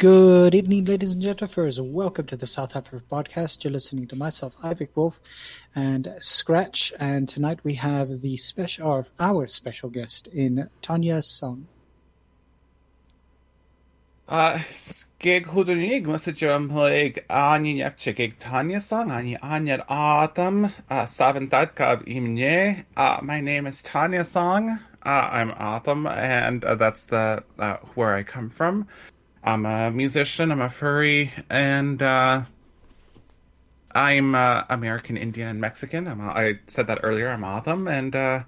Good evening, ladies and gentlemen. and Welcome to the South Africa podcast. You're listening to myself, Ivik Wolf, and Scratch. And tonight we have the special, our special guest in Tonya Song. Uh, gig hwdwnig, message am hwyg ani nepche gig Tonya song, ani anyar Adam, uh, savantadkab imne. Uh, my name is Tonya Song. Uh, I'm O'odham, and uh, that's the uh, where I come from. I'm a musician, I'm a furry, and uh, I'm uh, American, Indian, and Mexican. I'm, I said that earlier. I'm O'odham, and uh,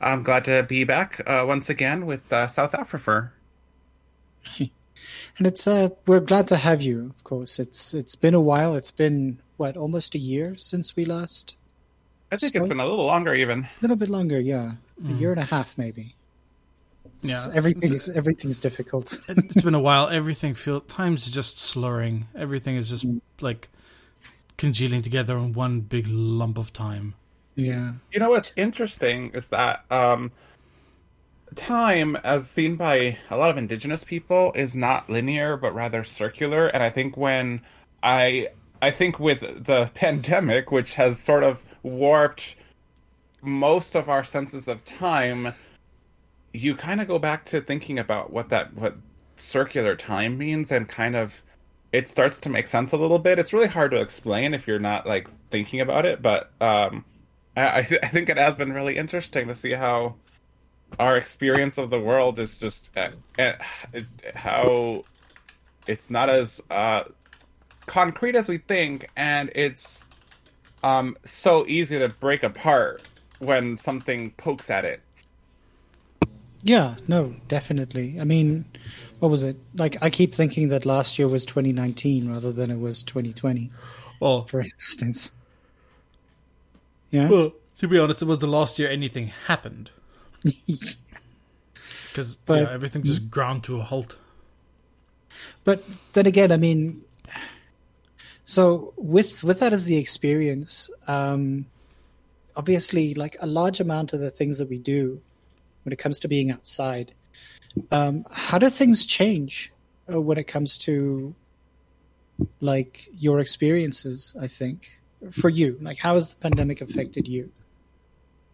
I'm glad to be back uh, once again with uh, South Africa. And it's uh, we're glad to have you. Of course, it's it's been a while. It's been what almost a year since we last. I think it's been a little longer, even a little bit longer. Yeah, a year and a half, maybe. Yeah, everything's everything's difficult. it's been a while. Everything feels time's just slurring. Everything is just like congealing together in one big lump of time. Yeah. You know what's interesting is that um, time, as seen by a lot of indigenous people, is not linear but rather circular. And I think when I I think with the pandemic, which has sort of warped most of our senses of time you kind of go back to thinking about what that what circular time means and kind of it starts to make sense a little bit. It's really hard to explain if you're not like thinking about it, but um, I, I think it has been really interesting to see how our experience of the world is just uh, uh, how it's not as uh, concrete as we think, and it's um, so easy to break apart when something pokes at it. Yeah, no, definitely. I mean, what was it? Like, I keep thinking that last year was 2019 rather than it was 2020. Well, for instance. Yeah. Well, to be honest, it was the last year anything happened. Because yeah, everything just ground to a halt. But then again, I mean, so with with that as the experience, um, obviously, like a large amount of the things that we do when it comes to being outside. Um, how do things change uh, when it comes to like your experiences? I think for you, like how has the pandemic affected you?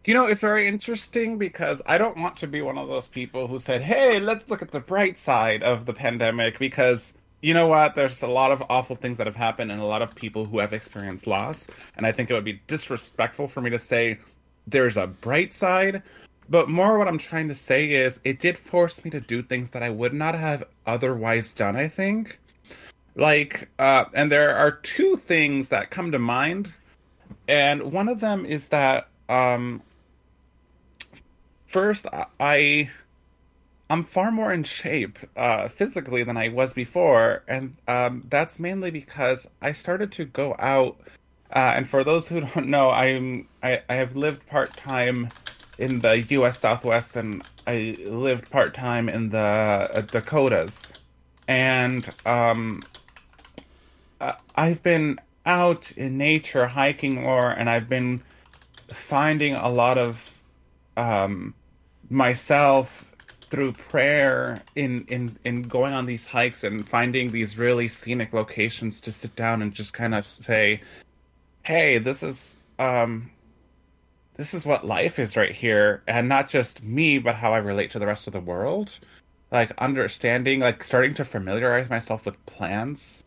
You know, it's very interesting because I don't want to be one of those people who said, "Hey, let's look at the bright side of the pandemic," because you know what? There's a lot of awful things that have happened and a lot of people who have experienced loss. And I think it would be disrespectful for me to say there's a bright side but more what I'm trying to say is it did force me to do things that I would not have otherwise done, I think. Like, uh, and there are two things that come to mind. And one of them is that, um, first, I, I'm far more in shape uh, physically than I was before. And um, that's mainly because I started to go out. Uh, and for those who don't know, I'm I, I have lived part time in the U.S. Southwest, and I lived part time in the uh, Dakotas, and um, uh, I've been out in nature hiking more, and I've been finding a lot of um, myself through prayer in, in in going on these hikes and finding these really scenic locations to sit down and just kind of say, "Hey, this is um, this is what life is right here and not just me but how i relate to the rest of the world. Like understanding like starting to familiarize myself with plants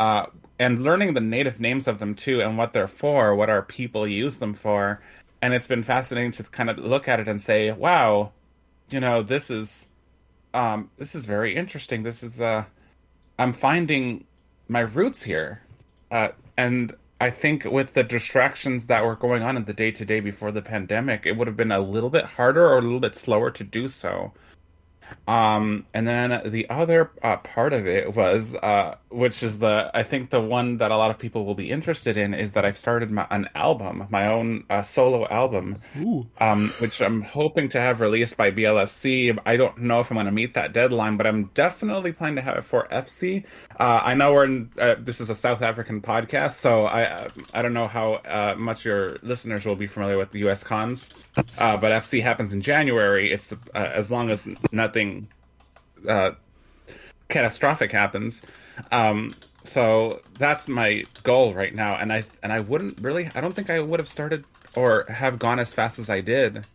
uh, and learning the native names of them too and what they're for what our people use them for. And it's been fascinating to kind of look at it and say wow you know this is um this is very interesting. This is uh i'm finding my roots here. Uh and I think with the distractions that were going on in the day to day before the pandemic, it would have been a little bit harder or a little bit slower to do so. Um, and then the other uh, part of it was, uh, which is the I think the one that a lot of people will be interested in is that I've started my, an album, my own uh, solo album, um, which I'm hoping to have released by BLFC. I don't know if I'm going to meet that deadline, but I'm definitely planning to have it for FC. Uh, I know we're in. Uh, this is a South African podcast, so I I don't know how uh, much your listeners will be familiar with the U.S. cons, but FC happens in January. It's as long as nothing uh, catastrophic happens. Um, so that's my goal right now, and I and I wouldn't really. I don't think I would have started or have gone as fast as I did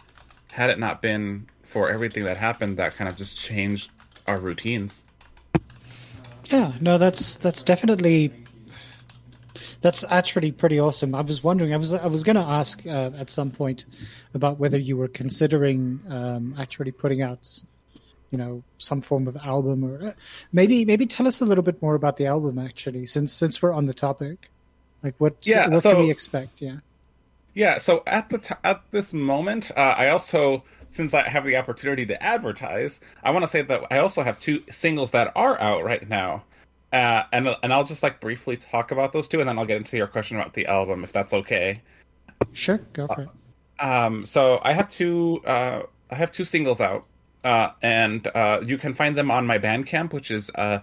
had it not been for everything that happened. That kind of just changed our routines. Yeah, no, that's that's definitely that's actually pretty awesome. I was wondering, I was I was going to ask uh, at some point about whether you were considering um, actually putting out, you know, some form of album or uh, maybe maybe tell us a little bit more about the album actually, since since we're on the topic. Like what Yeah, what so- can we expect? Yeah. Yeah. So at the t- at this moment, uh, I also since I have the opportunity to advertise, I want to say that I also have two singles that are out right now. Uh, and and I'll just like briefly talk about those two, and then I'll get into your question about the album, if that's okay. Sure, go for it. Um, so I have two. Uh, I have two singles out, uh, and uh, you can find them on my Bandcamp, which is uh,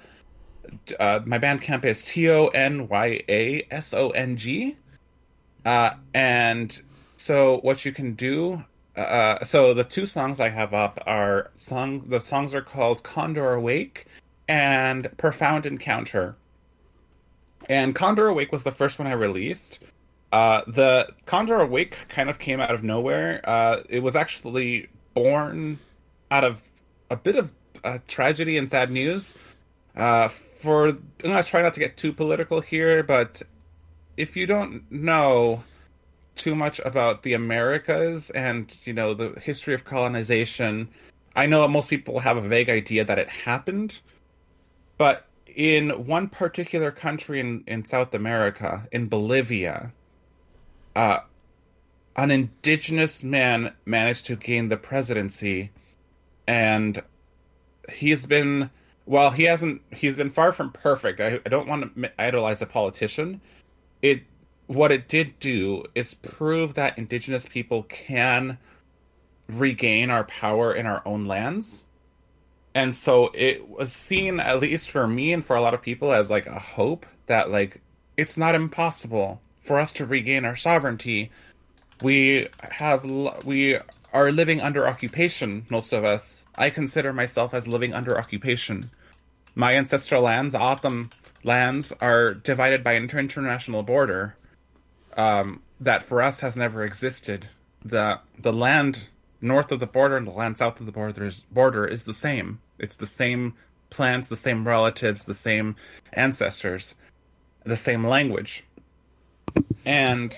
uh, my Bandcamp is T O N Y A S O N G. Uh, and so what you can do. Uh, so the two songs I have up are song. The songs are called "Condor Awake" and "Profound Encounter." And "Condor Awake" was the first one I released. Uh, the Condor Awake kind of came out of nowhere. Uh, it was actually born out of a bit of uh, tragedy and sad news. Uh, for I'm gonna try not to get too political here, but if you don't know too much about the Americas and you know the history of colonization, I know most people have a vague idea that it happened, but in one particular country in, in South America, in Bolivia, uh, an indigenous man managed to gain the presidency, and he's been while he hasn't he's been far from perfect. I, I don't want to idolize a politician. It what it did do is prove that indigenous people can regain our power in our own lands. And so it was seen, at least for me and for a lot of people, as like a hope that like it's not impossible for us to regain our sovereignty. We have we are living under occupation. Most of us. I consider myself as living under occupation. My ancestral lands, O'odham lands, are divided by an international border um, that for us has never existed. The the land north of the border and the land south of the border is, border is the same. It's the same plants, the same relatives, the same ancestors, the same language. And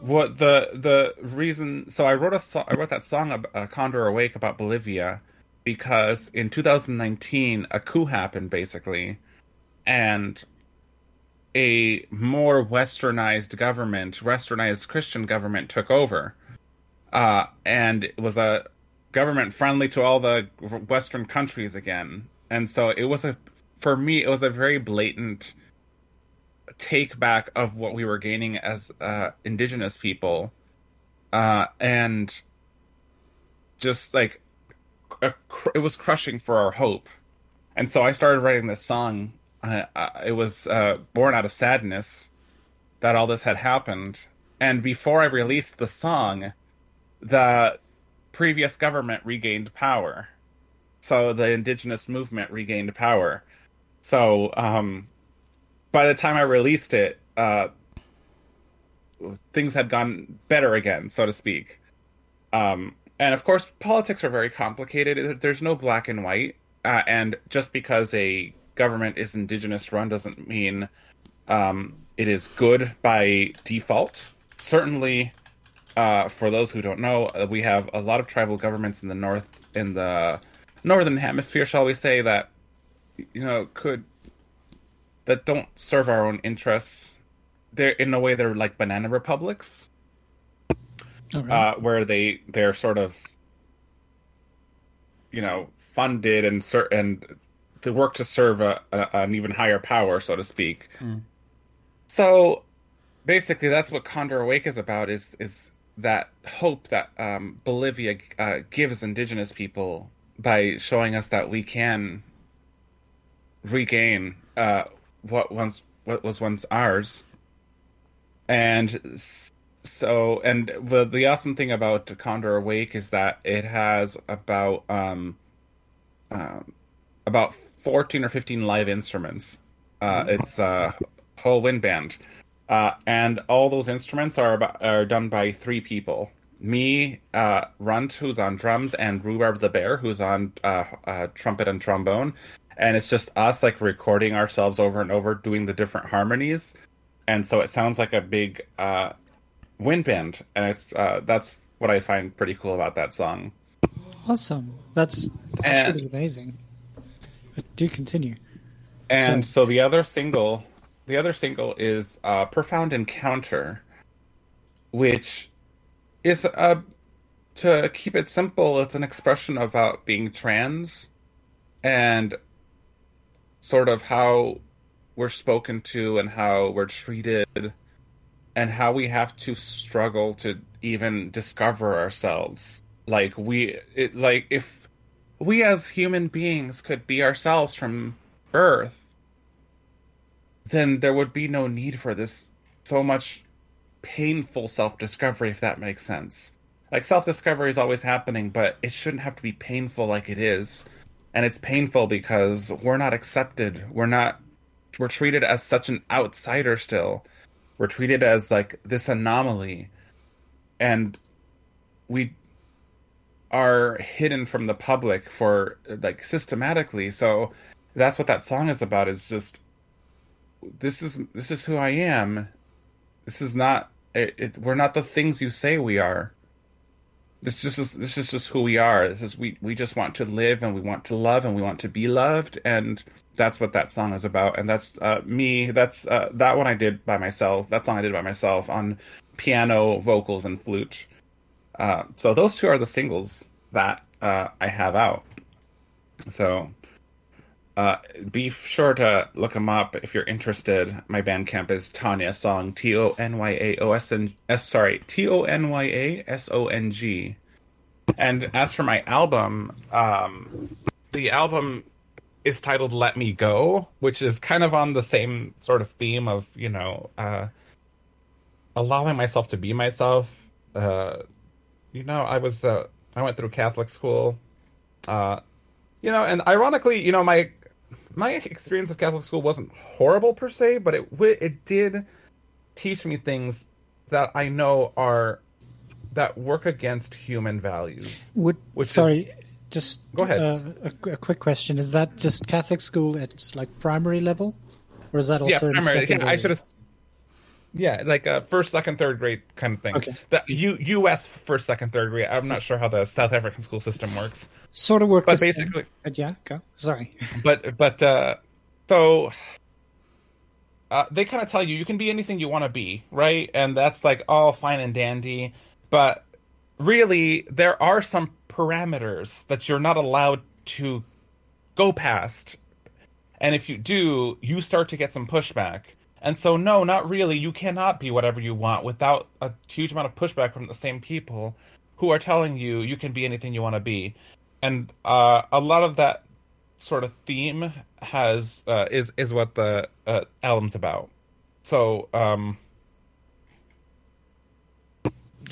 what the the reason? So I wrote a so- I wrote that song uh, "Condor Awake" about Bolivia because in 2019 a coup happened basically, and a more westernized government, westernized Christian government took over. Uh, and it was a government friendly to all the Western countries again. And so it was a, for me, it was a very blatant take back of what we were gaining as uh, indigenous people. Uh, and just like, it was crushing for our hope. And so I started writing this song uh, uh, it was uh, born out of sadness that all this had happened. And before I released the song, the previous government regained power. So the indigenous movement regained power. So um, by the time I released it, uh, things had gone better again, so to speak. Um, and of course, politics are very complicated. There's no black and white. Uh, and just because a government is indigenous run doesn't mean um, it is good by default. Certainly, uh, for those who don't know, uh, we have a lot of tribal governments in the north, in the northern hemisphere, shall we say, that you know could that don't serve our own interests. They're in a way they're like banana republics, right. uh, where they they're sort of you know funded and cer- and to work to serve a, a, an even higher power, so to speak. So basically, that's what Condor Awake is about: is is that hope that um, Bolivia uh, gives indigenous people by showing us that we can regain uh, what once what was once ours. And so, and the the awesome thing about Condor Awake is that it has about um, um about fourteen or fifteen live instruments. Uh, it's a whole wind band, uh, and all those instruments are about, are done by three people. Me, uh, Runt, who's on drums, and Rhubarb the Bear, who's on uh, uh, trumpet and trombone. And it's just us like recording ourselves over and over, doing the different harmonies, and so it sounds like a big uh, wind band, and it's uh, that's what I find pretty cool about that song. Awesome. That's And- actually amazing. But do continue. And So- so the other single, the other single is uh, "Profound Encounter," which is uh, to keep it simple. It's an expression about being trans and sort of how we're spoken to and how we're treated and how we have to struggle to even discover ourselves. Like we, it, like if we as human beings could be ourselves from birth, then there would be no need for this so much painful self discovery, if that makes sense. Like self discovery is always happening, but it shouldn't have to be painful like it is. And it's painful because we're not accepted. We're not, we're treated as such an outsider still. We're treated as like this anomaly. And we are hidden from the public for like systematically. So that's what that song is about is just this is this is who I am. This is not it, it, we're not the things you say we are. This just this is just who we are. This is we we just want to live and we want to love and we want to be loved and that's what that song is about and that's uh, me that's uh, that one I did by myself. That song I did by myself on piano, vocals and flute. Uh, so those two are the singles that uh, I have out. So uh, be sure to look them up if you're interested. My Bandcamp is Tonya Song T O N Y A O S N S sorry T O N Y A S O N G. And as for my album, um, the album is titled "Let Me Go," which is kind of on the same sort of theme of you know uh, allowing myself to be myself. Uh, you know, I was uh, I went through Catholic school. Uh, you know, and ironically, you know, my my experience of Catholic school wasn't horrible per se, but it it did teach me things that I know are that work against human values. Would Which sorry, is- just Go ahead. Uh, a, a quick question: Is that just Catholic school at like primary level, or is that also yeah, in primary. Yeah, secondary? I should have. Yeah, like a first, second, third grade kind of thing. Okay. The U U.S. first, second, third grade. I'm not sure how the South African school system works, Sort of work but same, basically, but yeah, go. Sorry. but but uh so uh, they kind of tell you you can be anything you want to be right? And that's like all fine and dandy. But really there are some parameters that you're not allowed to go past. And if you do you start to get some pushback. And so no not really. You cannot be whatever you want without a huge amount of pushback from the same people who are telling you you can be anything you want to be and uh, a lot of that sort of theme has uh, is is what the uh, album's about. So um,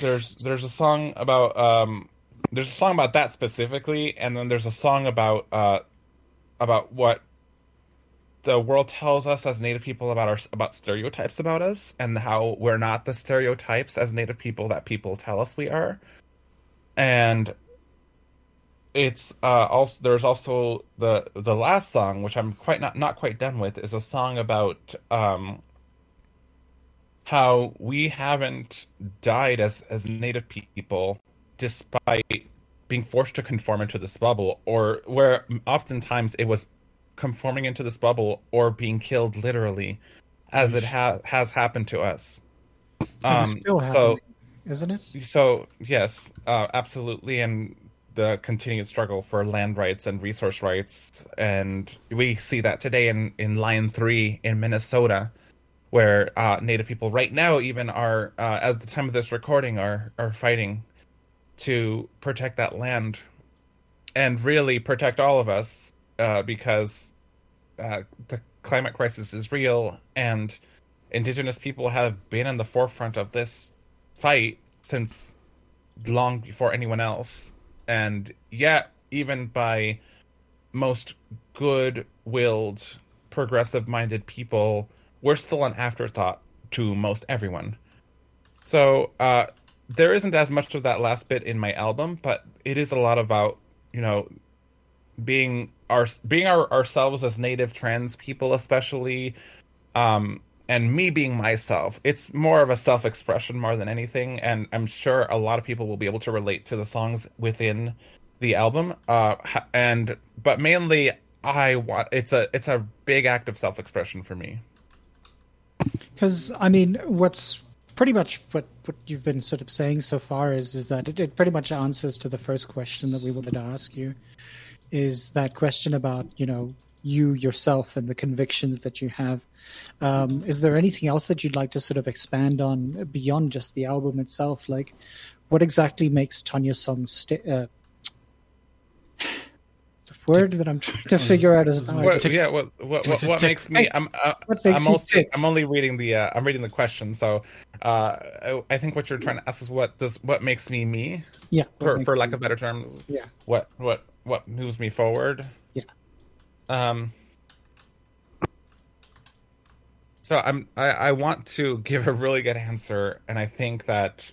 there's there's a song about um, there's a song about that specifically, and then there's a song about uh, about what the world tells us as Native people about our about stereotypes about us, and how we're not the stereotypes as Native people that people tell us we are, and it's uh also there's also the the last song which i'm quite not not quite done with is a song about um how we haven't died as as native people despite being forced to conform into this bubble or where oftentimes it was conforming into this bubble or being killed literally as it ha- has happened to us um still so isn't it? so yes, uh, absolutely, and the continued struggle for land rights and resource rights, and we see that today in in Line Three in Minnesota, where uh, Native people right now even are uh, at the time of this recording are are fighting to protect that land, and really protect all of us uh, because uh, the climate crisis is real and indigenous people have been in the forefront of this fight since long before anyone else and yet even by most good-willed, progressive-minded people, we're still an afterthought to most everyone. So uh, there isn't as much of that last bit in my album, but it is a lot about you know being our being our, ourselves as native trans people, especially, um, and me being myself. It's more of a self expression more than anything, and I'm sure a lot of people will be able to relate to the songs within the album. Uh, and but mainly, I want it's a it's a big act of self expression for me. Because I mean, what's pretty much what, what you've been sort of saying so far is is that it, it pretty much answers to the first question that we wanted to ask you is that question about you know you yourself and the convictions that you have um, is there anything else that you'd like to sort of expand on beyond just the album itself like what exactly makes Tonya songs st- uh, the word that I'm trying to figure out is what, yeah. What what what, what makes me? I'm uh, I'm also I'm only reading the uh, I'm reading the question. So uh, I, I, think what you're trying to ask is what does what makes me me? Yeah. For for lack of better terms. Yeah. What what what moves me forward? Um. So I'm I, I want to give a really good answer, and I think that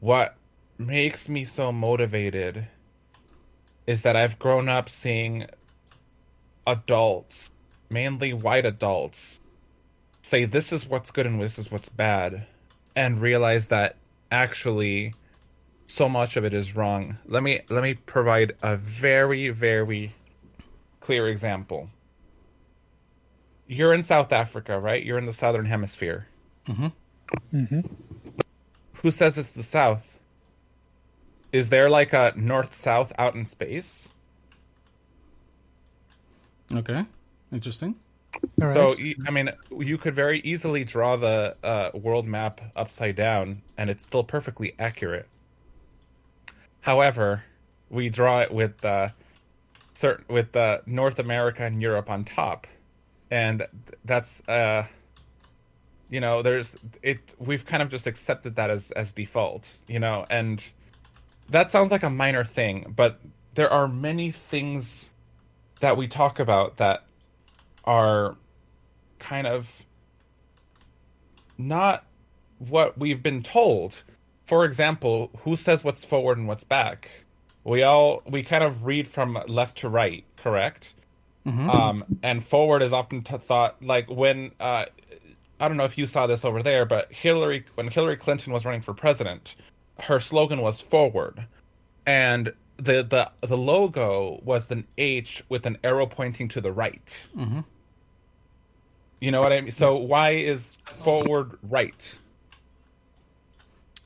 what makes me so motivated is that I've grown up seeing adults, mainly white adults, say this is what's good and this is what's bad, and realize that actually so much of it is wrong. Let me let me provide a very very clear example. You're in South Africa, right? You're in the southern hemisphere. Mm-hmm. Mm-hmm. Who says it's the South? Is there like a north south out in space? Okay, interesting. So I mean, you could very easily draw the uh, world map upside down, and it's still perfectly accurate. However, we draw it with uh, certain with uh, North America and Europe on top, and that's uh, you know, there's it. We've kind of just accepted that as as default, you know, and that sounds like a minor thing, but there are many things that we talk about that are kind of not what we've been told. For example, who says what's forward and what's back? We all we kind of read from left to right, correct? Mm-hmm. Um, and forward is often t- thought like when uh, I don't know if you saw this over there, but Hillary when Hillary Clinton was running for president, her slogan was forward, and the the the logo was an H with an arrow pointing to the right. Mm-hmm. You know what I mean? So why is forward right?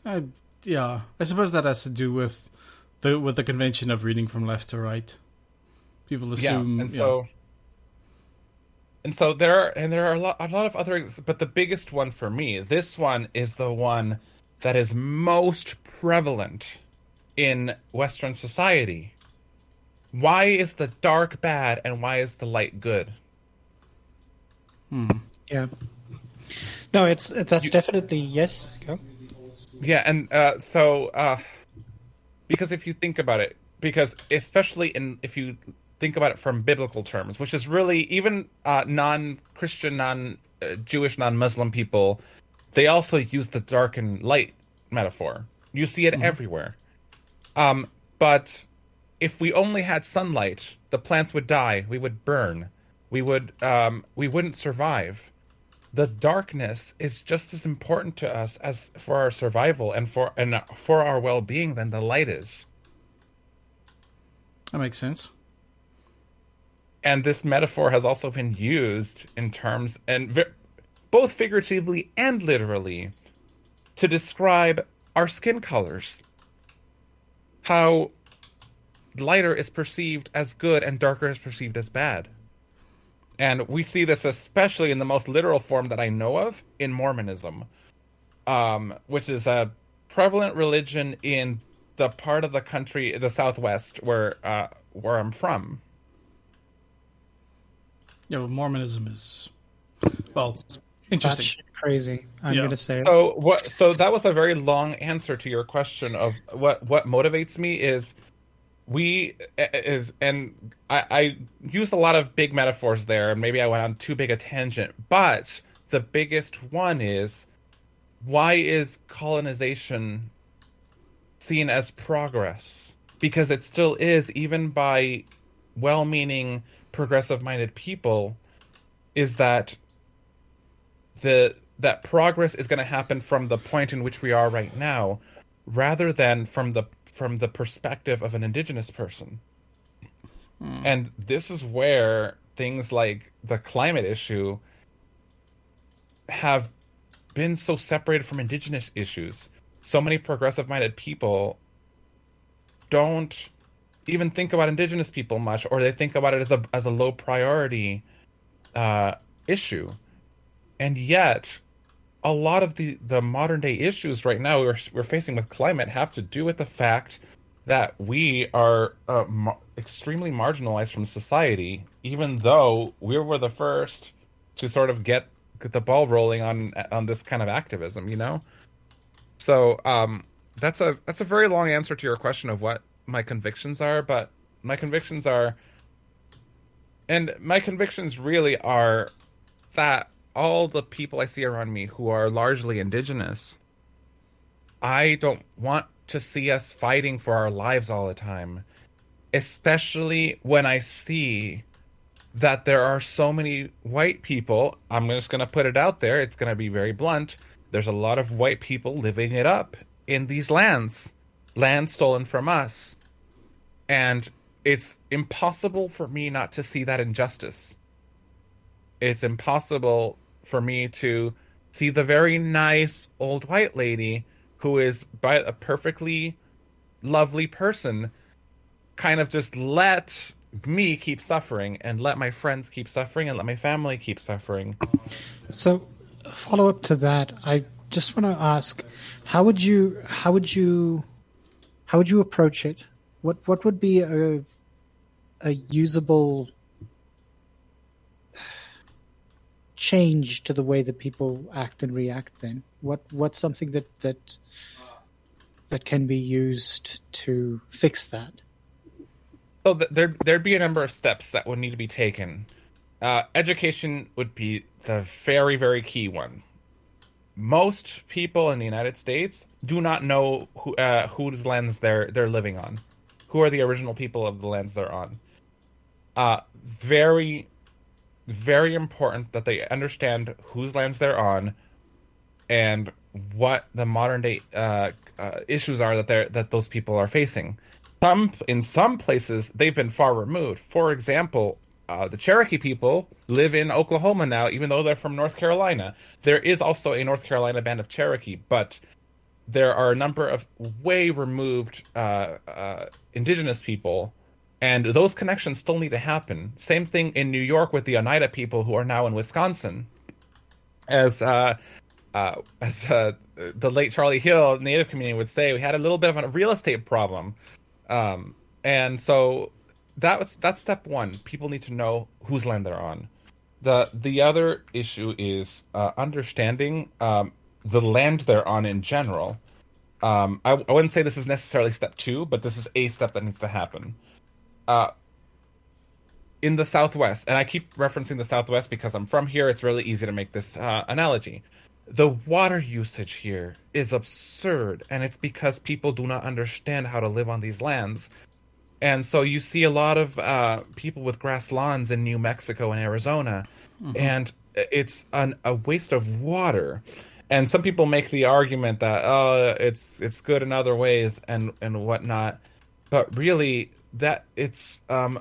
I, yeah, I suppose that has to do with the with the convention of reading from left to right. People assume, yeah, and so. Yeah. And so there are, and there are a lot, a lot of other, but the biggest one for me, this one is the one that is most prevalent in Western society. Why is the dark bad and why is the light good? Hmm. Yeah. No, it's that's you, definitely yes. Go. Yeah, and uh, so uh, because if you think about it, because especially in if you think about it from biblical terms, which is really even uh, non-Christian, non-Jewish, non-Muslim people, they also use the dark and light metaphor. You see it mm-hmm. everywhere. Um, but if we only had sunlight, the plants would die. We would burn. We would um, we wouldn't survive. The darkness is just as important to us as for our survival and for and for our well being than the light is. That makes sense. And this metaphor has also been used in terms and vi- both figuratively and literally to describe our skin colors. How lighter is perceived as good and darker is perceived as bad. And we see this especially in the most literal form that I know of in Mormonism, um, which is a prevalent religion in the part of the country, the Southwest, where uh, where I'm from. Yeah, well, Mormonism is well, interesting crazy. I'm yeah. going to say. So what? So that was a very long answer to your question of what what motivates me is we is and I, I used a lot of big metaphors there and maybe i went on too big a tangent but the biggest one is why is colonization seen as progress? Because it still is even by well-meaning progressive minded people is that the that progress is going to happen from the point in which we are right now rather than from the from the perspective of an indigenous person. Hmm. And this is where things like the climate issue have been so separated from indigenous issues. So many progressive minded people don't even think about indigenous people much, or they think about it as a as a low priority uh, issue. And yet, a lot of the the modern day issues right now we're we're facing with climate have to do with the fact that we are uh, mar- extremely marginalized from society, even though we were the first to sort of get, get the ball rolling on on this kind of activism. You know, so um, that's a that's a very long answer to your question of what my convictions are, but my convictions are, and my convictions really are that all the people I see around me who are largely indigenous, I don't want to see us fighting for our lives all the time, especially when I see that there are so many white people. I'm just going to put it out there, it's going to be very blunt. There's a lot of white people living it up in these lands, land stolen from us. And it's impossible for me not to see that injustice. It's impossible for me to see the very nice old white lady who is by a perfectly lovely person kind of just let me keep suffering and let my friends keep suffering and let my family keep suffering. So, follow up to that, I just want to ask, how would you how would you how would you approach it? What what would be a a usable change to the way that people act and react then? What what's something that that that can be used to fix that? So there there'd be a number of steps that would need to be taken. Uh, education would be the very very key one. Most people in the United States do not know who uh, whose lands they're they're living on, who are the original people of the lands they're on. Uh, very very important that they understand whose lands they're on and what the modern day uh, uh, issues are that they that those people are facing. Some in some places they've been far removed. For example, uh, the Cherokee people live in Oklahoma now, even though they're from North Carolina. There is also a North Carolina band of Cherokee, but there are a number of way removed uh, uh, indigenous people and those connections still need to happen. Same thing in New York with the Oneida people who are now in Wisconsin. As uh, uh, as uh, the late Charlie Hill Native community would say, we had a little bit of a real estate problem, um, and so that was that's step one. People need to know whose land they're on. the The other issue is uh, understanding um, the land they're on in general. Um, I, I wouldn't say this is necessarily step two, but this is a step that needs to happen uh, in the Southwest, and I keep referencing the Southwest because I'm from here. It's really easy to make this uh, analogy. The water usage here is absurd, and it's because people do not understand how to live on these lands. And so you see a lot of uh, people with grass lawns in New Mexico and Arizona, mm-hmm. and it's an, a waste of water. And some people make the argument that oh, it's it's good in other ways and and whatnot, but really that it's um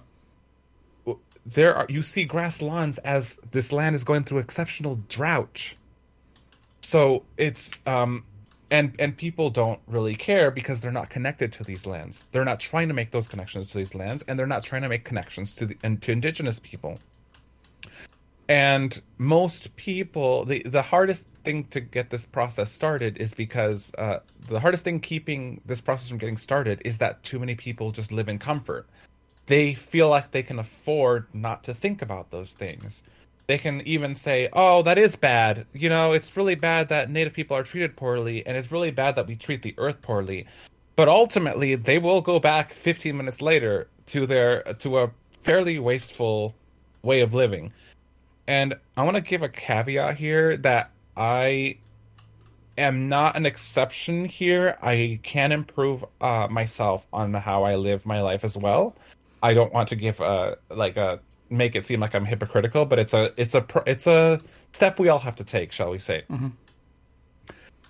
there are you see grass lawns as this land is going through exceptional drought. So it's um and and people don't really care because they're not connected to these lands. They're not trying to make those connections to these lands and they're not trying to make connections to the and to indigenous people and most people the the hardest thing to get this process started is because uh, the hardest thing keeping this process from getting started is that too many people just live in comfort. They feel like they can afford not to think about those things. They can even say oh that is bad. You know it's really bad that native people are treated poorly and it's really bad that we treat the earth poorly. But ultimately they will go back 15 minutes later to their to a fairly wasteful way of living. And I want to give a caveat here that I am not an exception here. I can improve uh, myself on how I live my life as well. I don't want to give a like a make it seem like I'm hypocritical, but it's a it's a it's a step we all have to take, shall we say? Mm-hmm.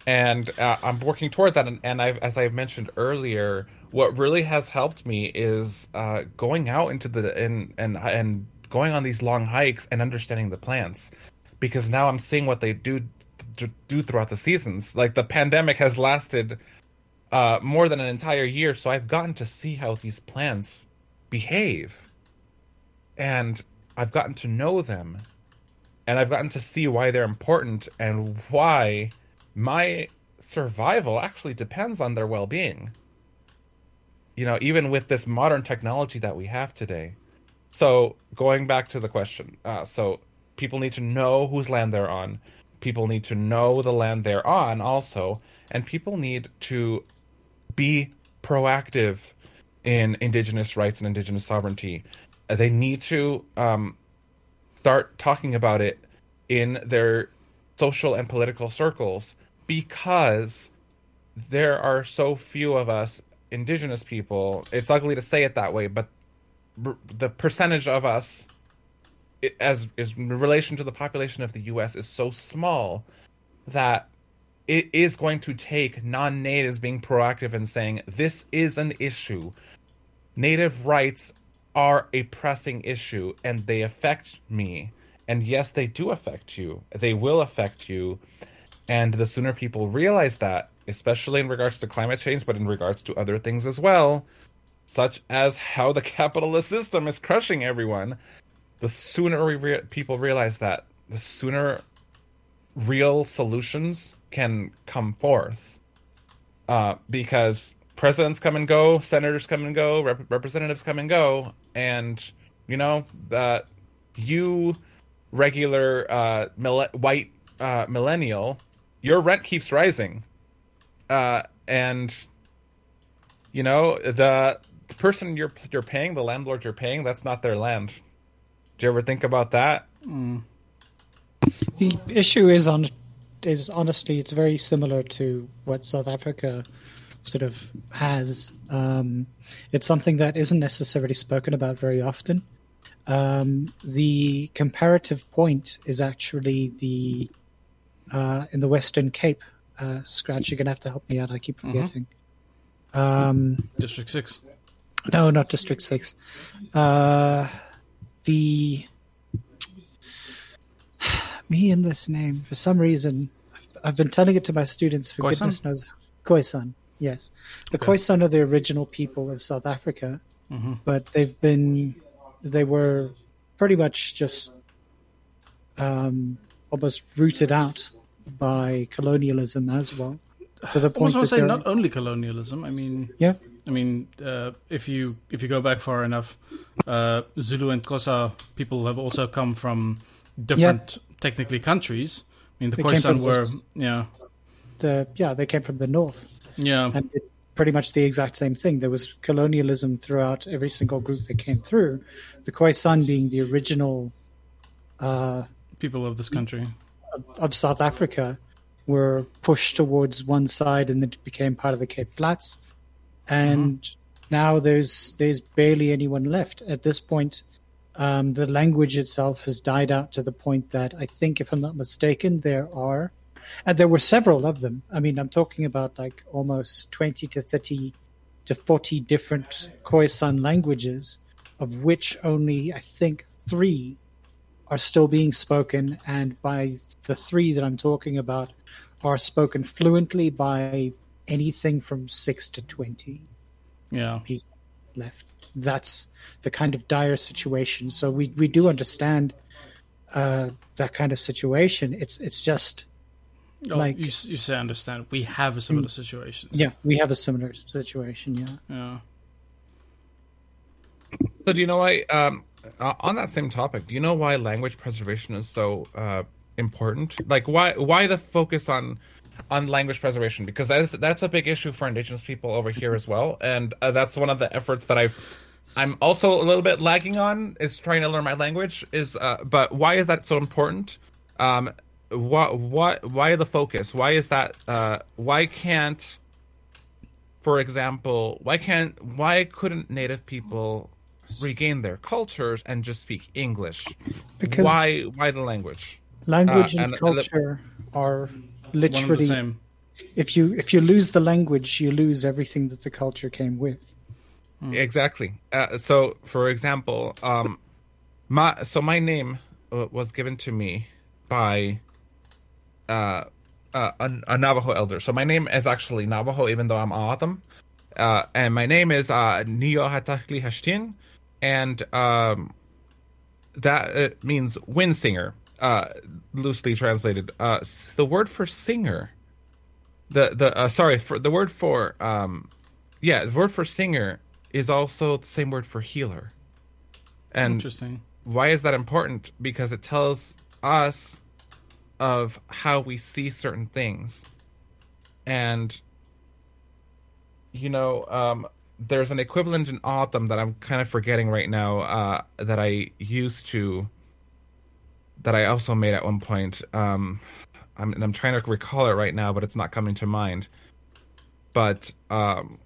And uh, I'm working toward that. And, and I've, as I mentioned earlier, what really has helped me is uh, going out into the and and and going on these long hikes and understanding the plants, because now I'm seeing what they do do throughout the seasons. Like the pandemic has lasted uh, more than an entire year, so I've gotten to see how these plants behave, and I've gotten to know them, and I've gotten to see why they're important and why my survival actually depends on their well-being. You know, even with this modern technology that we have today. So going back to the question, uh, so people need to know whose land they're on. People need to know the land they're on also. And people need to be proactive in indigenous rights and indigenous sovereignty. They need to um, start talking about it in their social and political circles because there are so few of us indigenous people. It's ugly to say it that way but the percentage of us as is in relation to the population of the U.S. is so small that it is going to take non-natives being proactive and saying this is an issue. Native rights are a pressing issue and they affect me. And yes, they do affect you. They will affect you. And the sooner people realize that, especially in regards to climate change, but in regards to other things as well, such as how the capitalist system is crushing everyone, the sooner we re- people realize that, the sooner real solutions can come forth. Uh, because presidents come and go, senators come and go, rep- representatives come and go, and you know that you regular uh, white uh, millennial, your rent keeps rising, uh, and you know the, the person you're you're paying, the landlord you're paying, that's not their land. Do you ever think about that? Mm. The issue is on is honestly it's very similar to what South Africa sort of has. Um, it's something that isn't necessarily spoken about very often. Um, the comparative point is actually the uh, in the Western Cape. Uh, Scratch, you're gonna have to help me out. I keep Mm-hmm. forgetting. Um, District Six. No, not District Six. Uh, the me and this name for some reason I've, I've been telling it to my students for Khoisan? goodness knows Khoisan, yes, the Okay. Khoisan are the original people of South Africa, Mm-hmm. but they've been they were pretty much just um, almost rooted out by colonialism as well. To the point, I was going to that say not only colonialism. I mean, yeah, I mean, uh, if you if you go back far enough, uh, Zulu and Xhosa people have also come from different technically countries. I mean, the They Khoisan were this- yeah the yeah they came from the north. yeah and did pretty much the exact same thing. There was colonialism throughout every single group that came through. The Khoisan being the original uh, people of this country. of, of South Africa were pushed towards one side, and it became part of the Cape Flats. And now there's there's barely anyone left at this point. Um, the language itself has died out to the point that I think, if I'm not mistaken, there are and there were several of them. I mean, I'm talking about like almost 20 to 30 to 40 different Khoisan languages, of which only I think three are still being spoken. And by the three that I'm talking about, are spoken fluently by anything from six to 20 Yeah, people left. That's the kind of dire situation. So we, we do understand uh, that kind of situation. It's it's just oh, Like- you you say understand. We have a similar situation. Yeah, we have a similar situation. Yeah. Yeah. So do you know why? Um, uh, on that same topic, do you know why language preservation is so uh, important? Like, why why the focus on on language preservation because that's that's a big issue for indigenous people over here as well, and uh, that's one of the efforts that I've. I'm also a little bit lagging on is trying to learn my language is uh, but why is that so important? Um, what what why the focus? Why is that? Uh, why can't, for example, why can't why couldn't Native people regain their cultures and just speak English? Because why why the language? language Uh, and, and- culture are and the literally same. if you if you lose the language you lose everything that the culture came with Exactly. Uh, so, for example, um, my so my name uh, was given to me by uh, uh, a, a Navajo elder. So my name is actually Navajo, even though I'm O'odham. Uh, and my name is uh, Niyo Hatakli Hashtin, and um, that uh, means wind singer, uh, loosely translated. Uh, the word for singer, the the uh, sorry for the word for um, yeah, the word for singer is also the same word for healer. And Interesting. why is that important? Because it tells us of how we see certain things. And you know, um there's an equivalent in O'odham that I'm kind of forgetting right now, uh that I used to that I also made at one point. Um I'm I'm trying to recall it right now, but it's not coming to mind. But um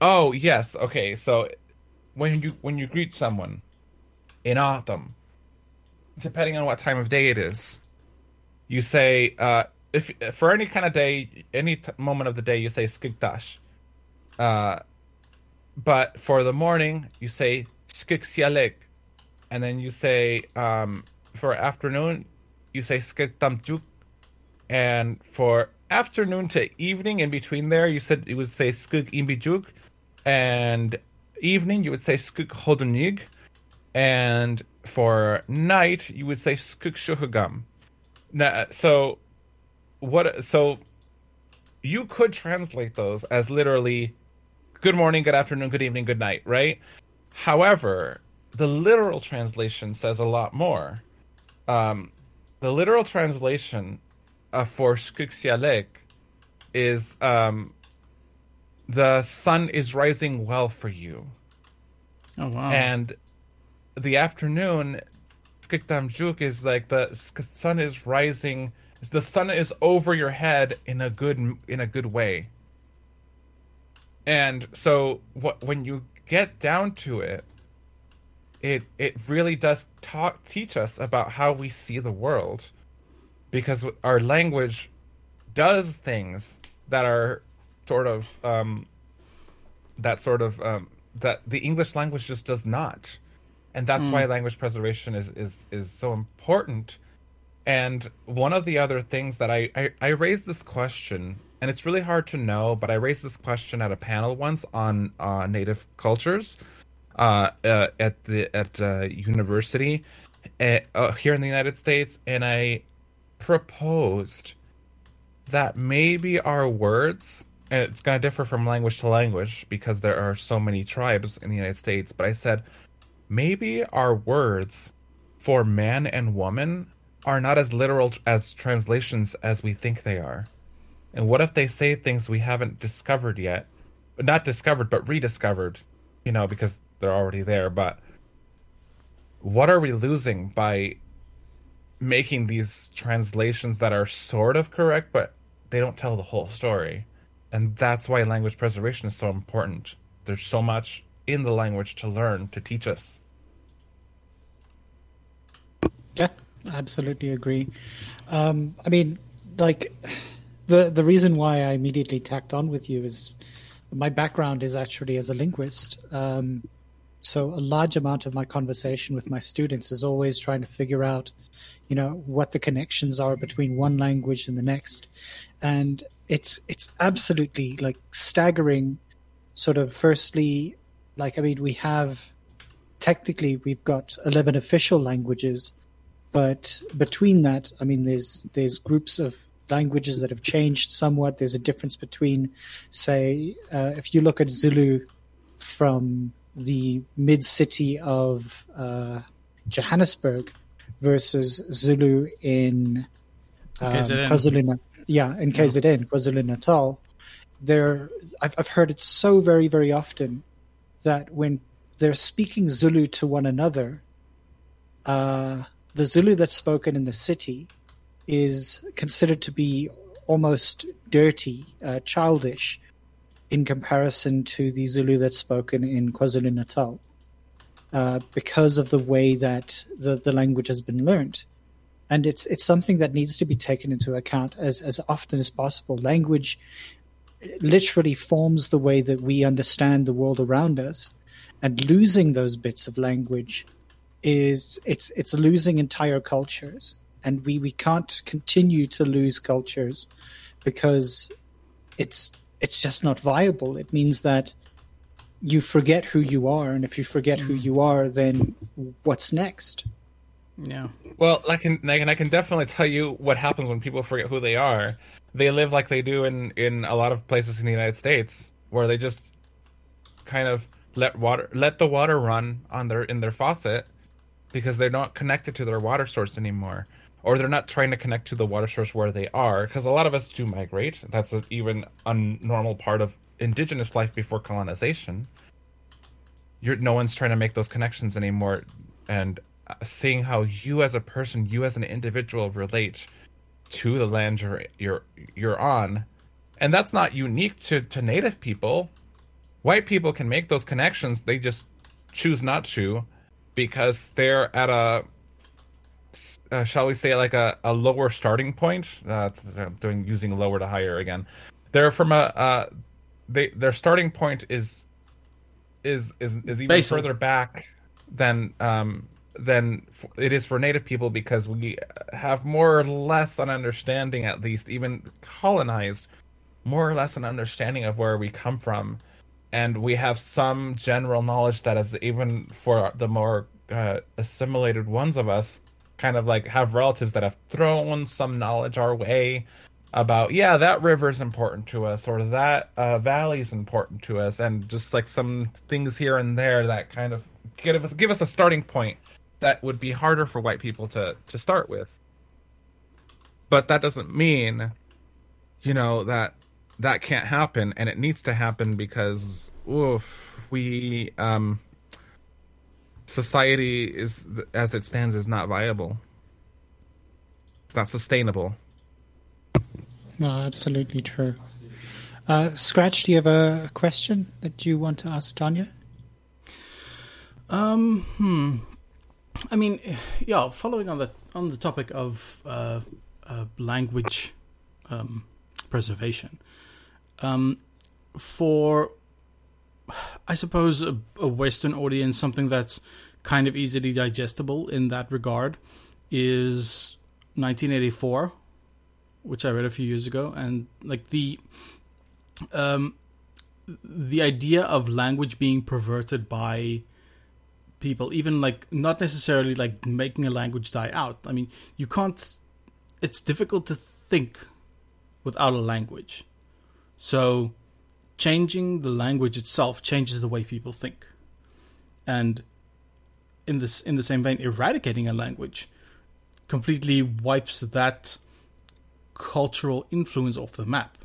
oh yes, okay, so when you when you greet someone in O'odham, depending on what time of day it is, you say uh, if for any kind of day, any t- moment of the day, you say skigdash. Uh, but for the morning, you say skigsialek, and then you say um, for afternoon, you say skigdamjuk, and for afternoon to evening, in between there, you said you would say skug imbijuk, and evening you would say skug hodenig, and for night you would say skuk shuhugam. Now, so what? So you could translate those as literally good morning, good afternoon, good evening, good night, right? However, the literal translation says a lot more. Um, the literal translation uh, for skuksialek is um, the sun is rising well for you Oh wow. and the afternoon skikdamjuk is like the sun is rising the sun is over your head in a good in a good way and so what when you get down to it it it really does talk teach us about how we see the world. Because our language does things that are sort of um that sort of um that the english language just does not. And that's why language preservation is is is so important. And one of the other things that I, I i raised this question and it's really hard to know but i raised this question at a panel once on uh, native cultures uh, uh, at the at uh, university uh, uh, here in the united states and i proposed that maybe our words and it's going to differ from language to language because there are so many tribes in the united states but i said maybe our words for man and woman are not as literal as translations as we think they are. And what if they say things we haven't discovered yet? Not discovered, but rediscovered, you know, because they're already there. But what are we losing by making these translations that are sort of correct, but they don't tell the whole story? And that's why language preservation is so important. There's so much in the language to learn to teach us. Yeah, absolutely agree. Um, I mean, like the the reason why I immediately tacked on with you is my background is actually as a linguist. Um, so a large amount of my conversation with my students is always trying to figure out, you know, what the connections are between one language and the next, and it's it's absolutely like staggering. Sort of, firstly, like I mean, we have technically we've got eleven official languages but between that i mean there's there's groups of languages that have changed somewhat there's a difference between say uh, if you look at zulu from the mid city of uh, johannesburg versus zulu in um, KZN. KwaZulu- yeah, in KZN, KwaZulu Natal, there I've I've heard it so very very often that when they're speaking Zulu to one another, uh, the Zulu that's spoken in the city is considered to be almost dirty, uh, childish, in comparison to the Zulu that's spoken in KwaZulu Natal, uh, because of the way that the, the language has been learned. And it's it's something that needs to be taken into account as, as often as possible. Language literally forms the way that we understand the world around us, and losing those bits of language is it's it's losing entire cultures and we we can't continue to lose cultures because it's it's just not viable it means that you forget who you are and if you forget who mm. you are then what's next Yeah. Well, I can, I can, I can definitely tell you what happens when people forget who they are. They live like they do in in a lot of places in the United States, where they just kind of let water, let the water run on their in their faucet, because they're not connected to their water source anymore, or they're not trying to connect to the water source where they are. Because a lot of us do migrate. That's a, even a normal part of indigenous life before colonization. You're no one's trying to make those connections anymore, and uh, seeing how you as a person, you as an individual, relate to the land you're you're you're on, and that's not unique to to native people. White people can make those connections; they just choose not to because they're at a uh, shall we say like a, a lower starting point? Uh, I'm doing using lower to higher again. They're from a uh, they their starting point is is is, is even Basal. further back than um than it is for native people because we have more or less an understanding at least even colonized more or less an understanding of where we come from. And we have some general knowledge that is even for the more uh, assimilated ones of us kind of like have relatives that have thrown some knowledge our way about yeah that river is important to us or that uh, valley is important to us and just like some things here and there that kind of give us give us a starting point that would be harder for white people to to start with. But that doesn't mean you know that that can't happen and it needs to happen because oof we um society is as it stands is not viable it's not sustainable no absolutely true uh, scratch do you have a question that you want to ask Tonya Um, hmm. I mean, yeah. Following on the on the topic of uh, uh, language um, preservation, um, for I suppose a, a Western audience, something that's kind of easily digestible in that regard is 1984, which I read a few years ago, and like the um, the idea of language being perverted by people even like not necessarily like making a language die out. I mean you can't it's difficult to think without a language. So changing the language itself changes the way people think. And in this in the same vein eradicating a language completely wipes that cultural influence off the map.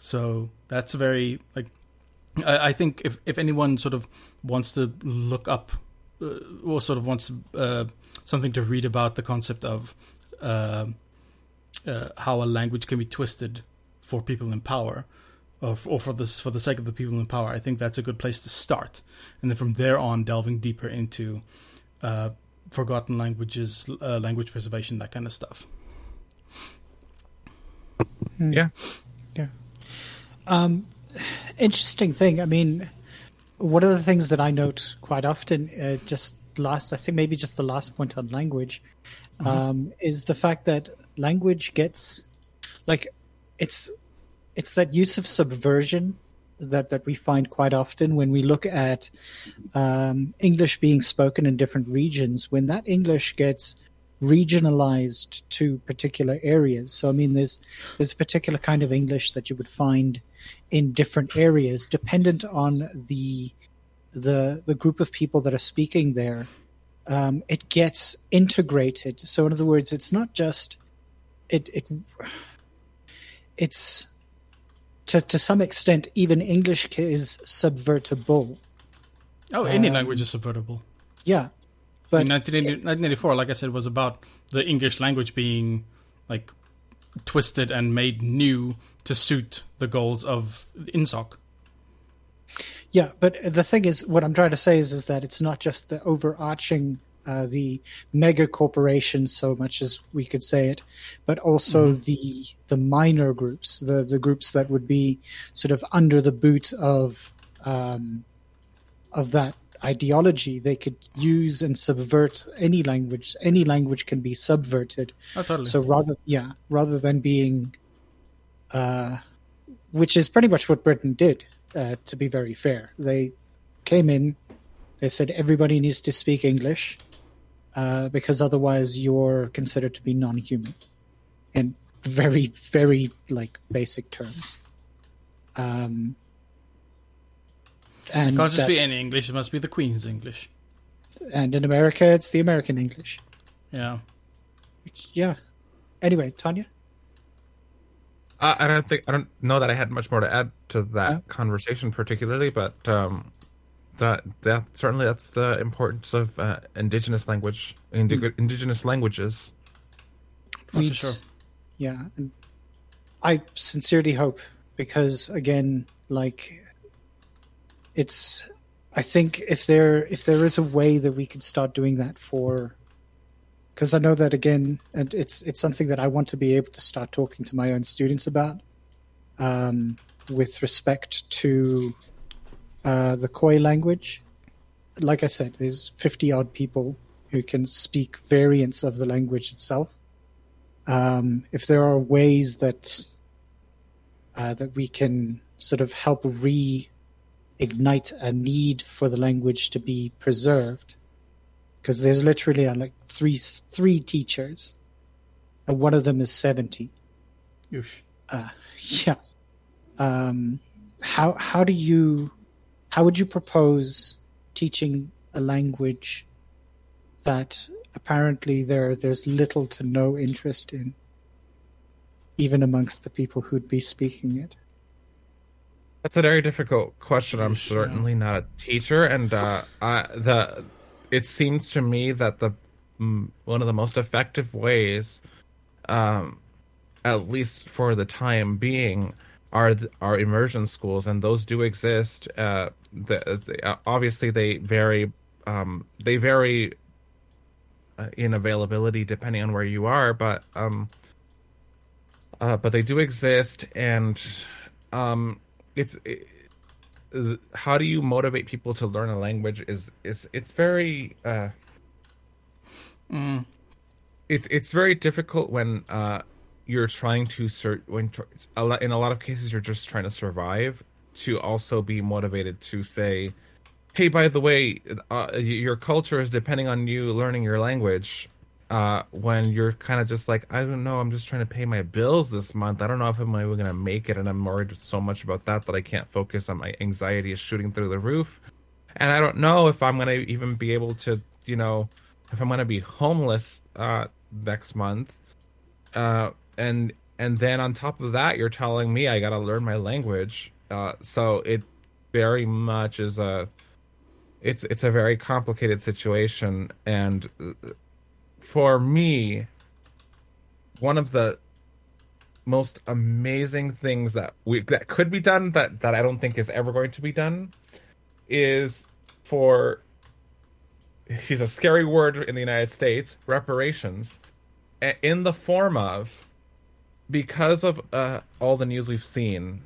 So that's very like I, I think if if anyone sort of wants to look up uh, or sort of wants uh, something to read about the concept of uh, uh, how a language can be twisted for people in power, or, or for this for the sake of the people in power, I think that's a good place to start, and then from there on, delving deeper into uh, forgotten languages, uh, language preservation, that kind of stuff. yeah yeah. Um, interesting thing. I mean, one of the things that I note quite often, uh, just last, I think maybe just the last point on language, um, is the fact that language gets like it's it's that use of subversion that that we find quite often when we look at um, English being spoken in different regions. When that English gets regionalized to particular areas. So I mean there's there's a particular kind of English that you would find in different areas dependent on the the the group of people that are speaking there. Um, it gets integrated. So in other words, it's not just it it it's to to some extent even English is subvertible. Oh, any Um, language is subvertible. Yeah, but In 1980 1984, like I said, was about the English language being like twisted and made new to suit the goals of Ingsoc. Yeah, but the thing is, what I'm trying to say is, is that it's not just the overarching, uh, the mega corporations so much as we could say it, but also the the minor groups, the the groups that would be sort of under the boot of um, of that ideology. They could use and subvert any language. Any language can be subverted. Oh, totally. So rather, yeah, rather than being, uh, which is pretty much what Britain did. Uh, to be very fair, they came in, they said everybody needs to speak English, uh, because otherwise you're considered to be non-human, in very, very like basic terms. Um, and it Can't just be any English. It must be the Queen's English. And in America, it's the American English. Yeah. Which, yeah. Anyway, Tonya. Uh, I don't think I don't know that I had much more to add to that Yeah. conversation particularly, but um, that that certainly that's the importance of uh, indigenous language, indi- indigenous languages. Oh, for We'd- sure. Yeah, and I sincerely hope because again, like, it's. I think if there if there is a way that we could start doing that for, because I know that again, and it's it's something that I want to be able to start talking to my own students about, um, with respect to uh, the Khoi language. Like I said, there's fifty odd people who can speak variants of the language itself um, if there are ways that uh, that we can sort of help reignite a need for the language to be preserved, because there's literally uh, like three three teachers, and one of them is seventy. Oosh. Uh, yeah. Um, how how do you how would you propose teaching a language that apparently there there's little to no interest in, even amongst the people who'd be speaking it? That's a very difficult question. I'm Yeesh, yeah. certainly not a teacher, and uh, I, the it seems to me that the one of the most effective ways, um, at least for the time being, are are immersion schools, and those do exist. Uh, the, the, uh, obviously, they vary. Um, they vary uh, in availability depending on where you are, but um, uh, but they do exist, and um, it's it, how do you motivate people to learn a language is is it's very uh, Mm. it's it's very difficult when uh, you're trying to sur- when in a lot of cases you're just trying to survive to also be motivated to say hey by the way uh, your culture is depending on you learning your language. Uh, when you're kind of just like i don't know i'm just trying to pay my bills this month. I don't know if i'm even going to make it and i'm worried so much about that that i can't focus on my anxiety is shooting through the roof. And i don't know if i'm going to even be able to you know if i'm going to be homeless uh, next month. Uh, and and then on top of that you're telling me i gotta learn my language. Uh, so it very much is a it's it's a very complicated situation. And uh, for me one of the most amazing things that we that could be done that that i don't think is ever going to be done is for he's a scary word in the united states reparations. In the form of because of uh, all the news we've seen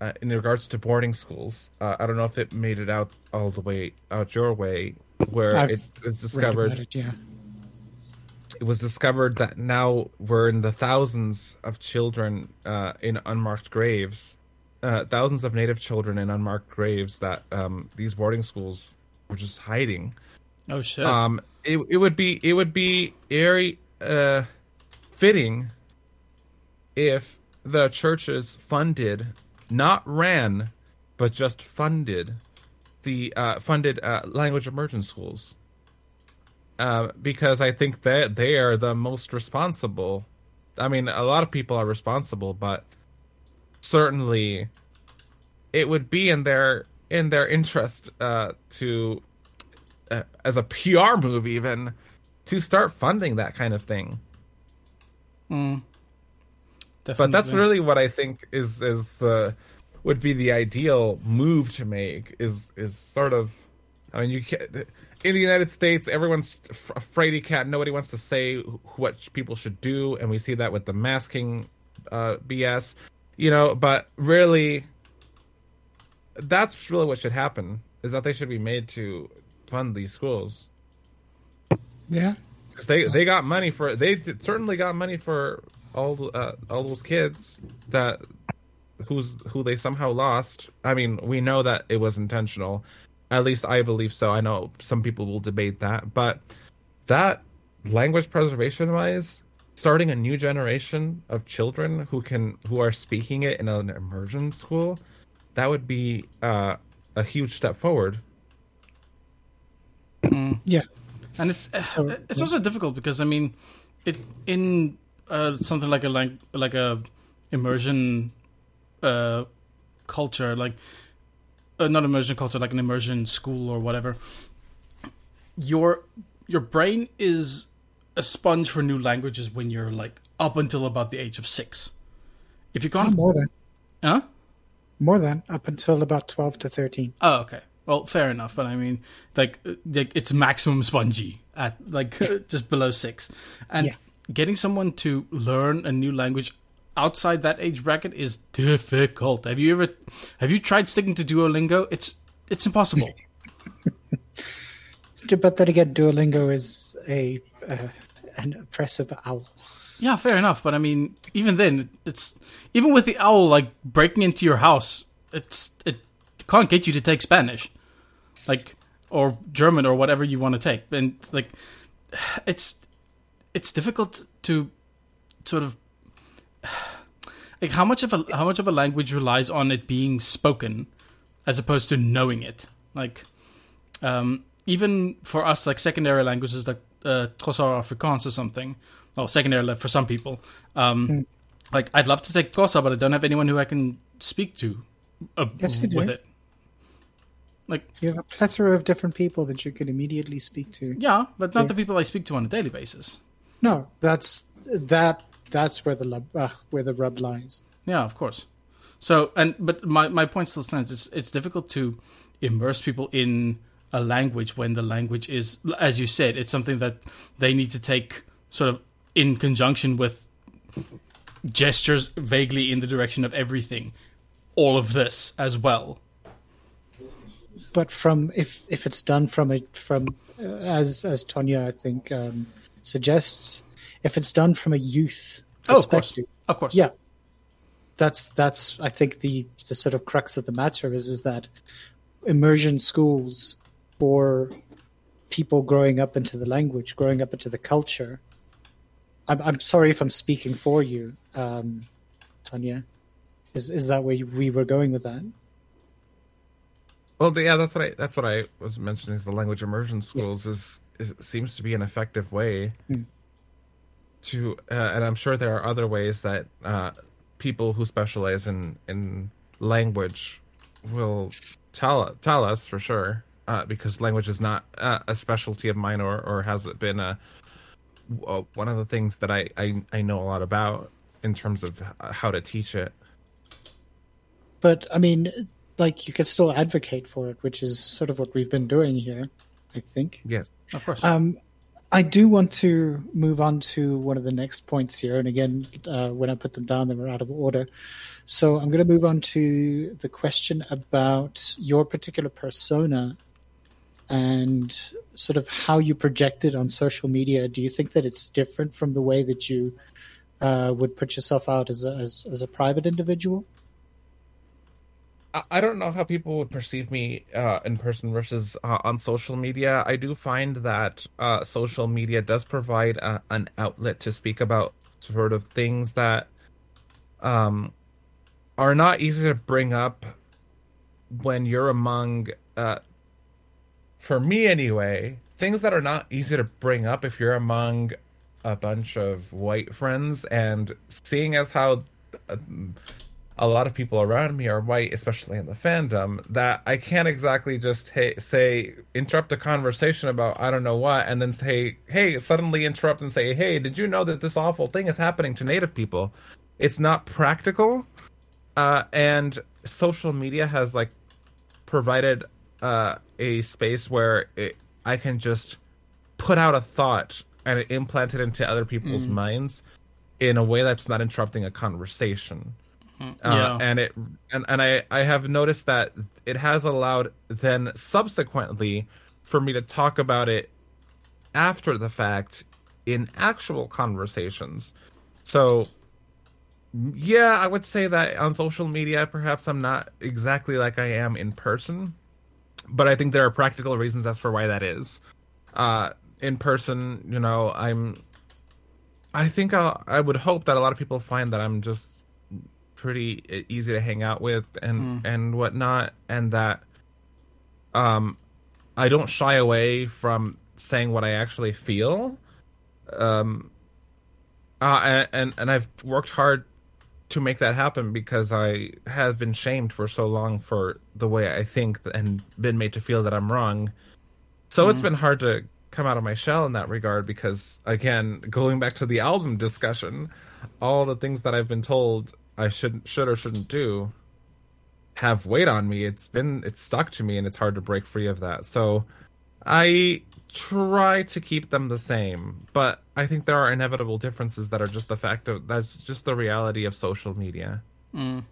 uh, in regards to boarding schools uh, i don't know if it made it out all the way out your way where I've it was discovered it, yeah. it was discovered that now we're in the thousands of children uh, in unmarked graves, uh, thousands of native children in unmarked graves that um, these boarding schools were just hiding. Oh shit. Um, it it would be it would be very uh, fitting if the churches funded, not ran, but just funded the uh, funded uh, language immersion schools. Uh, because I think that they are the most responsible. I mean, a lot of people are responsible, but certainly it would be in their in their interest uh, to uh, as a PR move even to start funding that kind of thing. Mm. But that's really what I think is is uh, would be the ideal move to make is is sort of I mean you can't in the United States everyone's afraid you can't nobody wants to say what people should do and we see that with the masking uh, BS you know but really that's really what should happen is that they should be made to fund these schools Yeah. 'Cause they they got money for they certainly got money for all uh, all those kids that who's who they somehow lost. I mean, we know that it was intentional. At least I believe so. I know some people will debate that, but that language preservation wise, starting a new generation of children who can who are speaking it in an immersion school, that would be uh, a huge step forward. Yeah. and it's So- it's also difficult because I mean, it in uh, something like a lang- like a immersion uh, culture, like uh, not immersion culture, like an immersion school or whatever. Your your brain is a sponge for new languages when you're like up until about the age of six. If you Oh, can't, more than huh? more than up until about twelve to thirteen. Oh, okay. Well, fair enough, but I mean, like, uh, like it's maximum spongy at like just below six, and Yeah. Getting someone to learn a new language outside that age bracket is difficult. Have you ever, have you tried sticking to Duolingo? It's it's impossible. But then again, Duolingo is a uh, an oppressive owl. yeah, fair enough, but I mean, even then, it's even with the owl like breaking into your house, it's it can't get you to take Spanish, like or German or whatever you want to take, and like it's it's difficult to sort of like how much of a how much of a language relies on it being spoken as opposed to knowing it like um even for us like secondary languages like uh Xhosa Afrikaans or something or secondary for some people um like I'd love to take Xhosa but I don't have anyone who I can speak to uh, Yes, you do. with it like You have a plethora of different people that you could immediately speak to. yeah but not Yeah. the people I speak to on a daily basis No, that's that. That's where the lub, uh, where the rub lies. Yeah, of course. So, and but my my point still stands. It's it's difficult to immerse people in a language when the language is, as you said, it's something that they need to take sort of in conjunction with gestures vaguely in the direction of everything. All of this as well. But from if if it's done from a from uh, as as Tonya I think um, suggests, if it's done from a youth Oh, of course, perspective, of course. yeah, that's that's I think the the sort of crux of the matter is is that immersion schools for people growing up into the language, growing up into the culture. I'm I'm sorry if I'm speaking for you, um, Tonya. Is is that where we were going with that? Well, yeah, that's what I that's what I was mentioning. Is the language immersion schools is, is seems to be an effective way Hmm. to, uh, and I'm sure there are other ways that uh, people who specialize in in language will tell tell us for sure, uh, because language is not uh, a specialty of mine or or has it been a one of the things that I, I I know a lot about in terms of how to teach it. But I mean, like you could still advocate for it, which is sort of what we've been doing here. I think. Yes. Of course. Um, I do want to move on to one of the next points here, and again, uh, when I put them down, they were out of order. So I'm going to move on to the question about your particular persona and sort of how you project it on social media. Do you think that it's different from the way that you uh, would put yourself out as a, as, as a private individual? I- don't know how people would perceive me uh, in person versus uh, on social media. I do find that uh, social media does provide a, an outlet to speak about sort of things that um, are not easy to bring up when you're among, uh, for me anyway, things that are not easy to bring up if you're among a bunch of white friends and seeing as how. A lot of people around me are white, especially in the fandom, that I can't exactly just hey, say interrupt a conversation about I don't know what, and then say hey, suddenly interrupt and say hey, did you know that this awful thing is happening to Native people? It's not practical, uh, and social media has like provided uh, a space where it, I can just put out a thought and implant it into other people's minds in a way that's not interrupting a conversation. Uh, Yeah. and it and, and I, I have noticed that it has allowed then subsequently for me to talk about it after the fact in actual conversations. So yeah, I would say that on social media perhaps I'm not exactly like I am in person, but I think there are practical reasons as for why that is. Uh in person, you know, I'm I think I'll, I would hope that a lot of people find that I'm just pretty easy to hang out with and and whatnot, and that um I don't shy away from saying what I actually feel. Um, uh, and, and and I've worked hard to make that happen because I have been shamed for so long for the way I think and been made to feel that I'm wrong. So it's been hard to come out of my shell in that regard because again, going back to the album discussion, all the things that I've been told I should should or shouldn't do have weight on me. It's been it's stuck to me and it's hard to break free of that. So I try to keep them the same, but I think there are inevitable differences that are just the fact of that's just the reality of social media. Mm.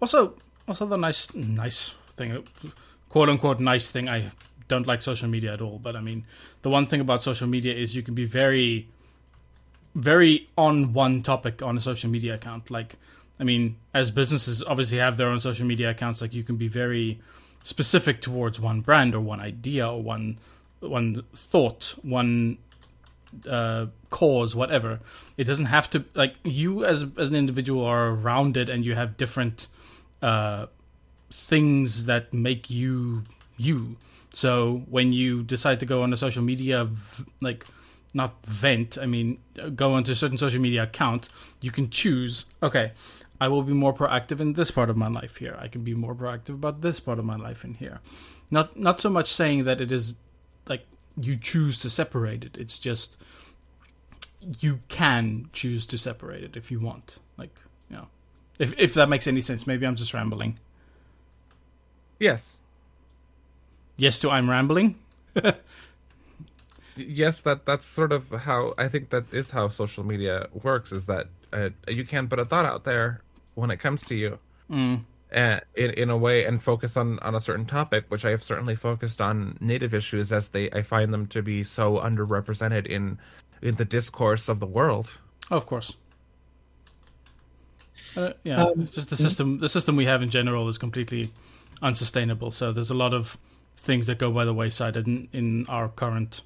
Also, also the nice, nice thing, quote unquote, nice thing. I don't like social media at all, but I mean, the one thing about social media is you can be very, very on one topic on a social media account. Like, I mean, as businesses obviously have their own social media accounts, like you can be very specific towards one brand or one idea or one one thought, one uh, cause, whatever. It doesn't have to like you as as an individual are rounded and you have different uh, things that make you you. So when you decide to go on a social media, like not vent, I mean, go onto a certain social media account, you can choose. Okay, I will be more proactive in this part of my life here. I can be more proactive about this part of my life in here. Not not so much saying that it is like you choose to separate it. It's just you can choose to separate it if you want. Like, you know, if if that makes any sense. Maybe I'm just rambling. Yes. Yes, to I'm rambling. yes that that's sort of how i think that is how social media works is that uh, you can put a thought out there when it comes to you Mm. uh, in, in a way and focus on, on a certain topic which i have certainly focused on native issues as they i find them to be so underrepresented in in the discourse of the world of course. Uh, yeah, Um, just the system. The system we have in general is completely unsustainable. So there's a lot of things that go by the wayside in in our current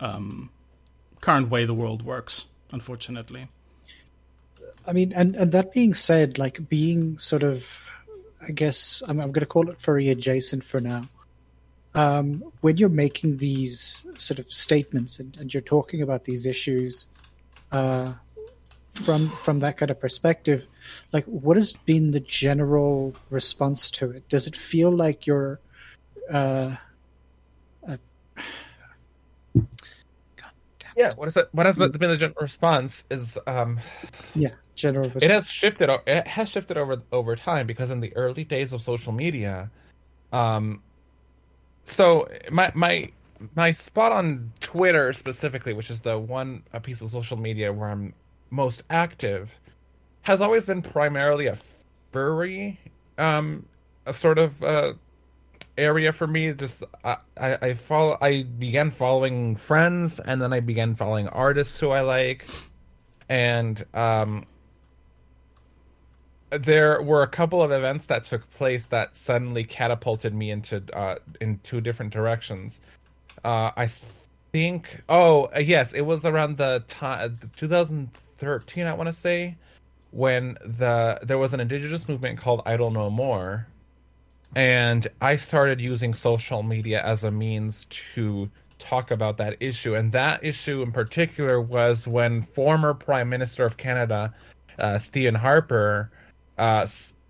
um, current way the world works. Unfortunately. I mean, and and that being said, like being sort of, I guess I'm I'm going to call it furry adjacent for now. Um, when you're making these sort of statements and, and you're talking about these issues, uh, from from that kind of perspective, like what has been the general response to it? Does it feel like you're, uh, uh yeah what is it what has been the general response is um yeah, general response. it has shifted o- it has shifted over over time because in the early days of social media um so my my my spot on twitter specifically which is the one a piece of social media where i'm most active has always been primarily a furry um a sort of uh area for me just I, I i follow i began following friends and then i began following artists who i like and um there were a couple of events that took place that suddenly catapulted me into uh, in two different directions. Uh, I think, oh uh, yes, it was around the time 2013, I want to say, when the there was an indigenous movement called Idle No More, and I started using social media as a means to talk about that issue. And that issue in particular was when former Prime Minister of Canada, uh, Stephen Harper, uh,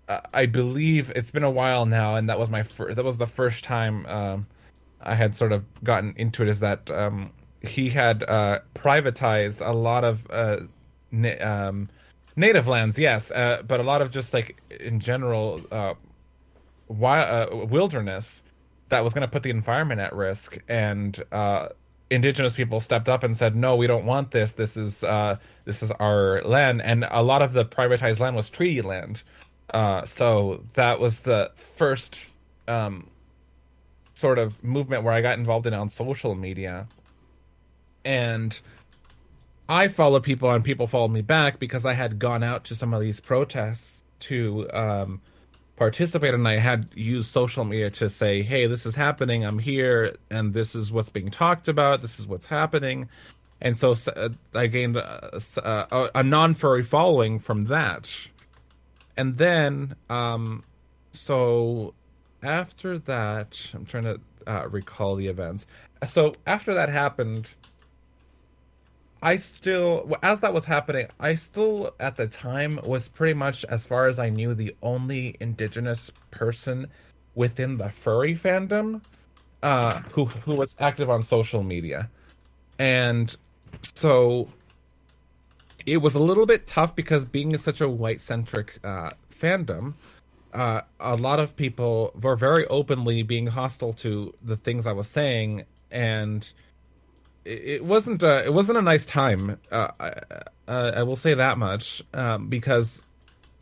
uh, I believe it's been a while now, and that was my fir- that was the first time um, I had sort of gotten into it. Is that um, he had uh, privatized a lot of uh, na- um, native lands, yes, uh, but a lot of just like in general uh, uh, wilderness that was going to put the environment at risk, and uh, indigenous people stepped up and said, "No, we don't want this. This is uh, this is our land." And a lot of the privatized land was treaty land. Uh, so that was the first um, sort of movement where I got involved in on social media, and I followed people and people followed me back because I had gone out to some of these protests to um, participate and I had used social media to say, hey, this is happening, I'm here, and this is what's being talked about, this is what's happening. And so uh, I gained a, a, a non furry following from that. And then, um, so after that, I'm trying to uh, recall the events. So after that happened, I still, as that was happening, I still at the time was pretty much, as far as I knew, the only indigenous person within the furry fandom uh, who who was active on social media, and so it was a little bit tough because being such a white centric uh, fandom, uh, a lot of people were very openly being hostile to the things I was saying, and it wasn't a, it wasn't a nice time. Uh, I, uh, I will say that much um, because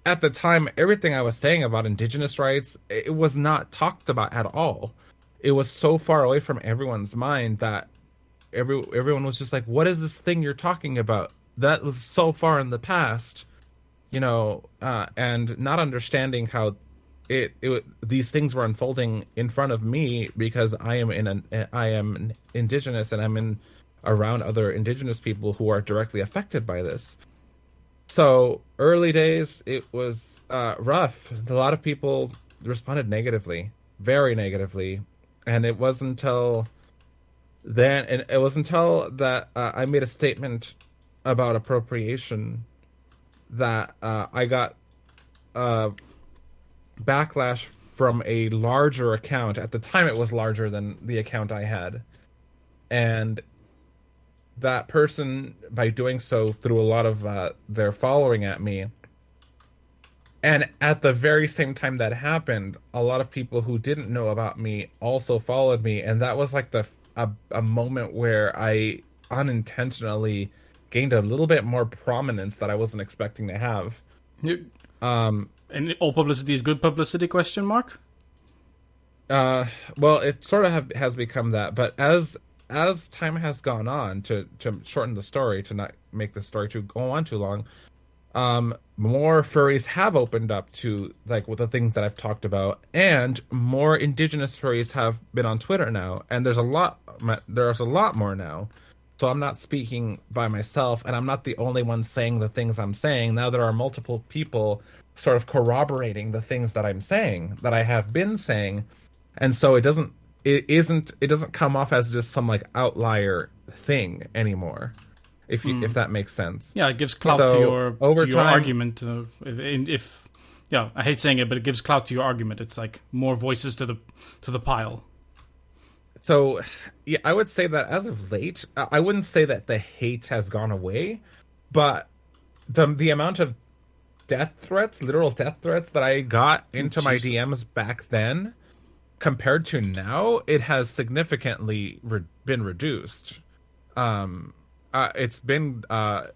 at the time, everything I was saying about indigenous rights it was not talked about at all. It was so far away from everyone's mind that every everyone was just like, "What is this thing you're talking about?" That was so far in the past, you know, uh, and not understanding how it, it these things were unfolding in front of me because I am in an I am indigenous and I'm in around other indigenous people who are directly affected by this. So early days, it was uh, rough. A lot of people responded negatively, very negatively, and it wasn't until then, and it was until that uh, I made a statement about appropriation that uh, I got uh, backlash from a larger account. At the time, it was larger than the account I had, and that person, by doing so, threw a lot of uh, their following at me. And at the very same time that happened, a lot of people who didn't know about me also followed me, and that was like the a, a moment where I unintentionally gained a little bit more prominence that I wasn't expecting to have. You- Um, And all publicity is good publicity? Question mark. Uh, well, it sort of have, has become that, but as as time has gone on, to to shorten the story, to not make the story to go on too long, um, more furries have opened up to like with the things that I've talked about, and more indigenous furries have been on Twitter now, and there's a lot there's a lot more now. So I'm not speaking by myself, and I'm not the only one saying the things I'm saying. Now there are multiple people sort of corroborating the things that I'm saying that I have been saying, and so it doesn't it isn't it doesn't come off as just some like outlier thing anymore. If you if that makes sense. Yeah, it gives clout So, to your over to your time- argument. Uh, if, if yeah, I hate saying it, but it gives clout to your argument. It's like more voices to the to the pile. So, yeah, I would say that as of late, I wouldn't say that the hate has gone away, but the the amount of death threats, literal death threats that I got into my Jesus. DMs back then, compared to now, it has significantly re- been reduced. Um, uh, it's been uh,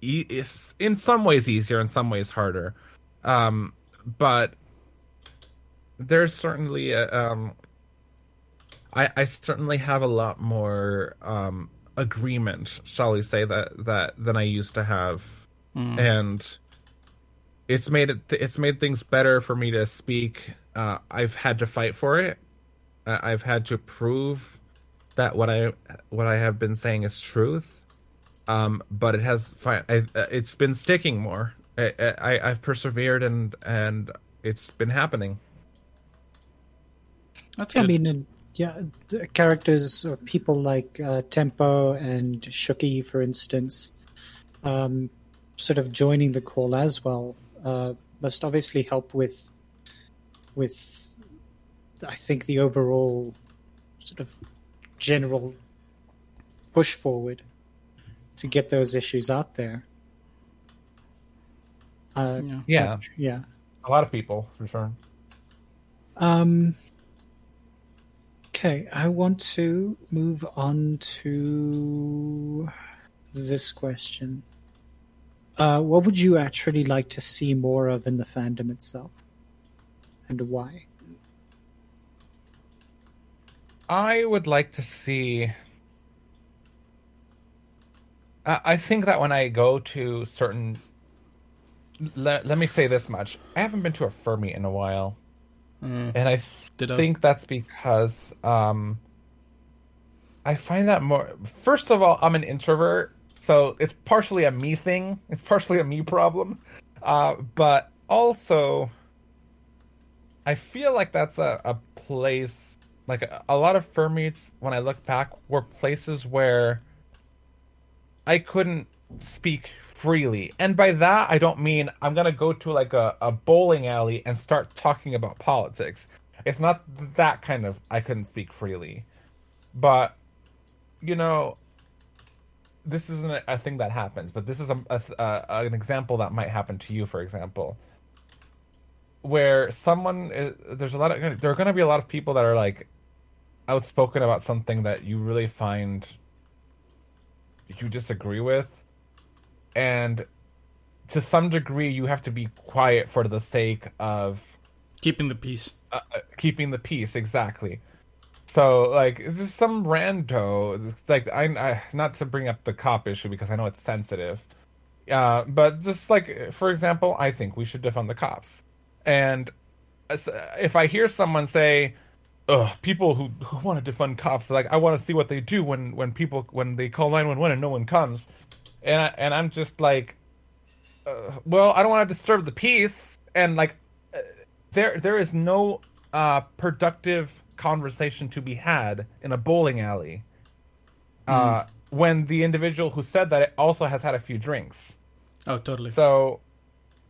e- it's in some ways easier, in some ways harder, um, but there's certainly a, um, I, I certainly have a lot more um, agreement, shall we say that that than I used to have, and it's made it it's made things better for me to speak. Uh, I've had to fight for it. Uh, I've had to prove that what I what I have been saying is truth. Um, but it has fi- I, uh, it's been sticking more. I, I I've persevered and and it's been happening. That's good. I good. mean, yeah, the characters or people like uh, Tempo and Shuki, for instance, um, sort of joining the call as well. Uh, must obviously help with with I think the overall sort of general push forward to get those issues out there. Uh, Yeah. Yeah, yeah. a lot of people for sure. Um, okay, I want to move on to this question. Uh, what would you actually like to see more of in the fandom itself, and why? I would like to see. I I think that when I go to certain. Let, let me say this much. I haven't been to a fur meet in a while. Mm. And I th- think that's because um, I find that more. First of all, I'm an introvert, so it's partially a me thing. It's partially a me problem, uh, but also, I feel like that's a, a place. Like a, a lot of fur meets, when I look back, were places where I couldn't speak freely. And by that, I don't mean I'm going to go to like a, a bowling alley and start talking about politics. It's not that kind of I couldn't speak freely. But, you know, this isn't a, thing that happens, but this is a, a, a, an example that might happen to you, for example. Where someone, is, there's a lot of, there are going to be a lot of people that are like outspoken about something that you really find you disagree with and to some degree you have to be quiet for the sake of Keeping the peace. uh, uh, keeping the peace exactly so like it's just some rando it's like I, I not to bring up the cop issue because i know it's sensitive. Uh but just like for example i think we should defund the cops. And if i hear someone say Ugh, people who, who want to defund cops like i want to see what they do when when people when they call 911 and no one comes. And I, and i'm just like uh, well i don't want to disturb the peace. And like uh, there there is no uh productive conversation to be had in a bowling alley uh when the individual who said that also has had a few drinks. Oh, totally. so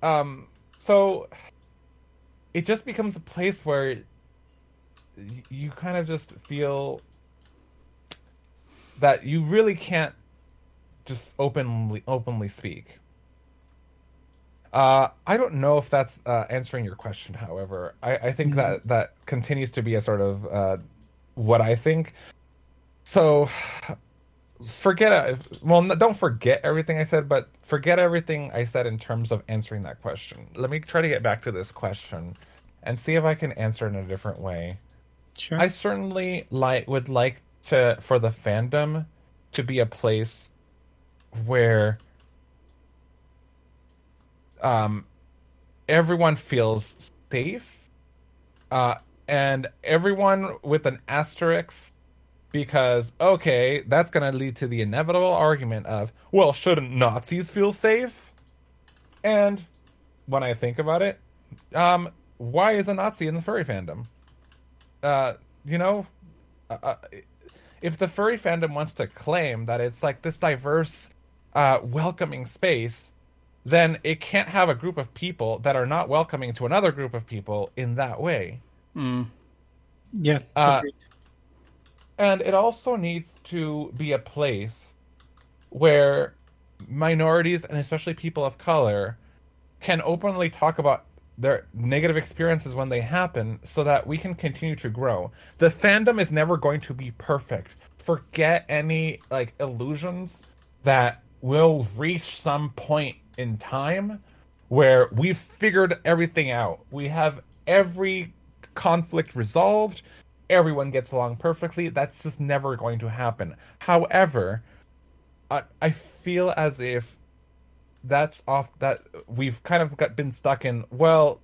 um so it just becomes a place where you kind of just feel that you really can't just openly openly speak uh, I don't know if that's uh, answering your question. However, I, I think that that continues to be a sort of uh, what I think. So, forget. uh, Well, don't forget everything I said, but forget everything I said in terms of answering that question. Let me try to get back to this question and see if I can answer in a different way. Sure. I certainly like would like to for the fandom to be a place where um everyone feels safe uh and everyone with an asterisk because okay that's going to lead to the inevitable argument of well shouldn't nazis feel safe? And when i think about it um why is a nazi in the furry fandom? Uh, you know, uh, uh, if the furry fandom wants to claim that it's like this diverse, uh, welcoming space, then it can't have a group of people that are not welcoming to another group of people in that way. Mm. yeah. uh. And it also needs to be a place where minorities and especially people of color can openly talk about their negative experiences when they happen so that we can continue to grow. The fandom is never going to be perfect. Forget any like illusions that we'll reach some point in time where we've figured everything out. We have every conflict resolved. Everyone gets along perfectly. That's just never going to happen. However, I, I feel as if that's off that we've kind of got been stuck in well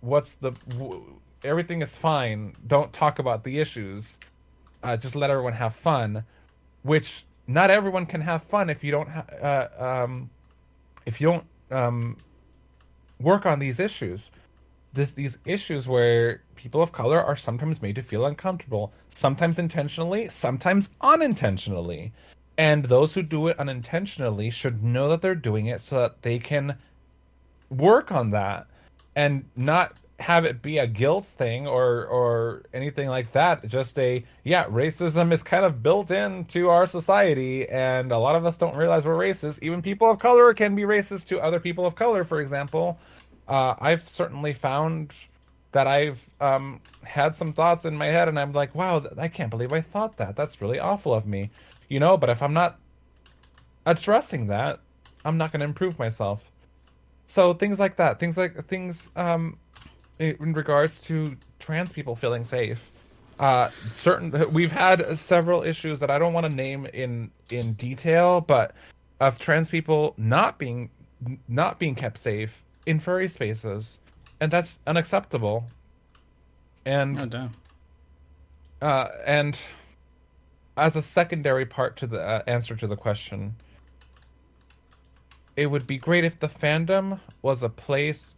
what's the w- everything is fine don't talk about the issues uh, just let everyone have fun which not everyone can have fun if you don't ha- uh, um, if you don't um, work on these issues this these issues where people of color are sometimes made to feel uncomfortable sometimes intentionally sometimes unintentionally. And those who do it unintentionally should know that they're doing it so that they can work on that and not have it be a guilt thing or or anything like that. Just a yeah racism is kind of built into our society and a lot of us don't realize we're racist. Even people of color can be racist to other people of color for example. Uh, i've certainly found that i've um, had some thoughts in my head and i'm like wow i can't believe i thought that. That's really awful of me. You know but if i'm not addressing that i'm not going to improve myself. So things like that. Things like things um in regards to trans people feeling safe. Uh, certain we've had several issues that I don't want to name in in detail, but of trans people not being not being kept safe in furry spaces, and that's unacceptable. And Oh damn. uh, and as a secondary part to the uh, answer to the question, it would be great if the fandom was a place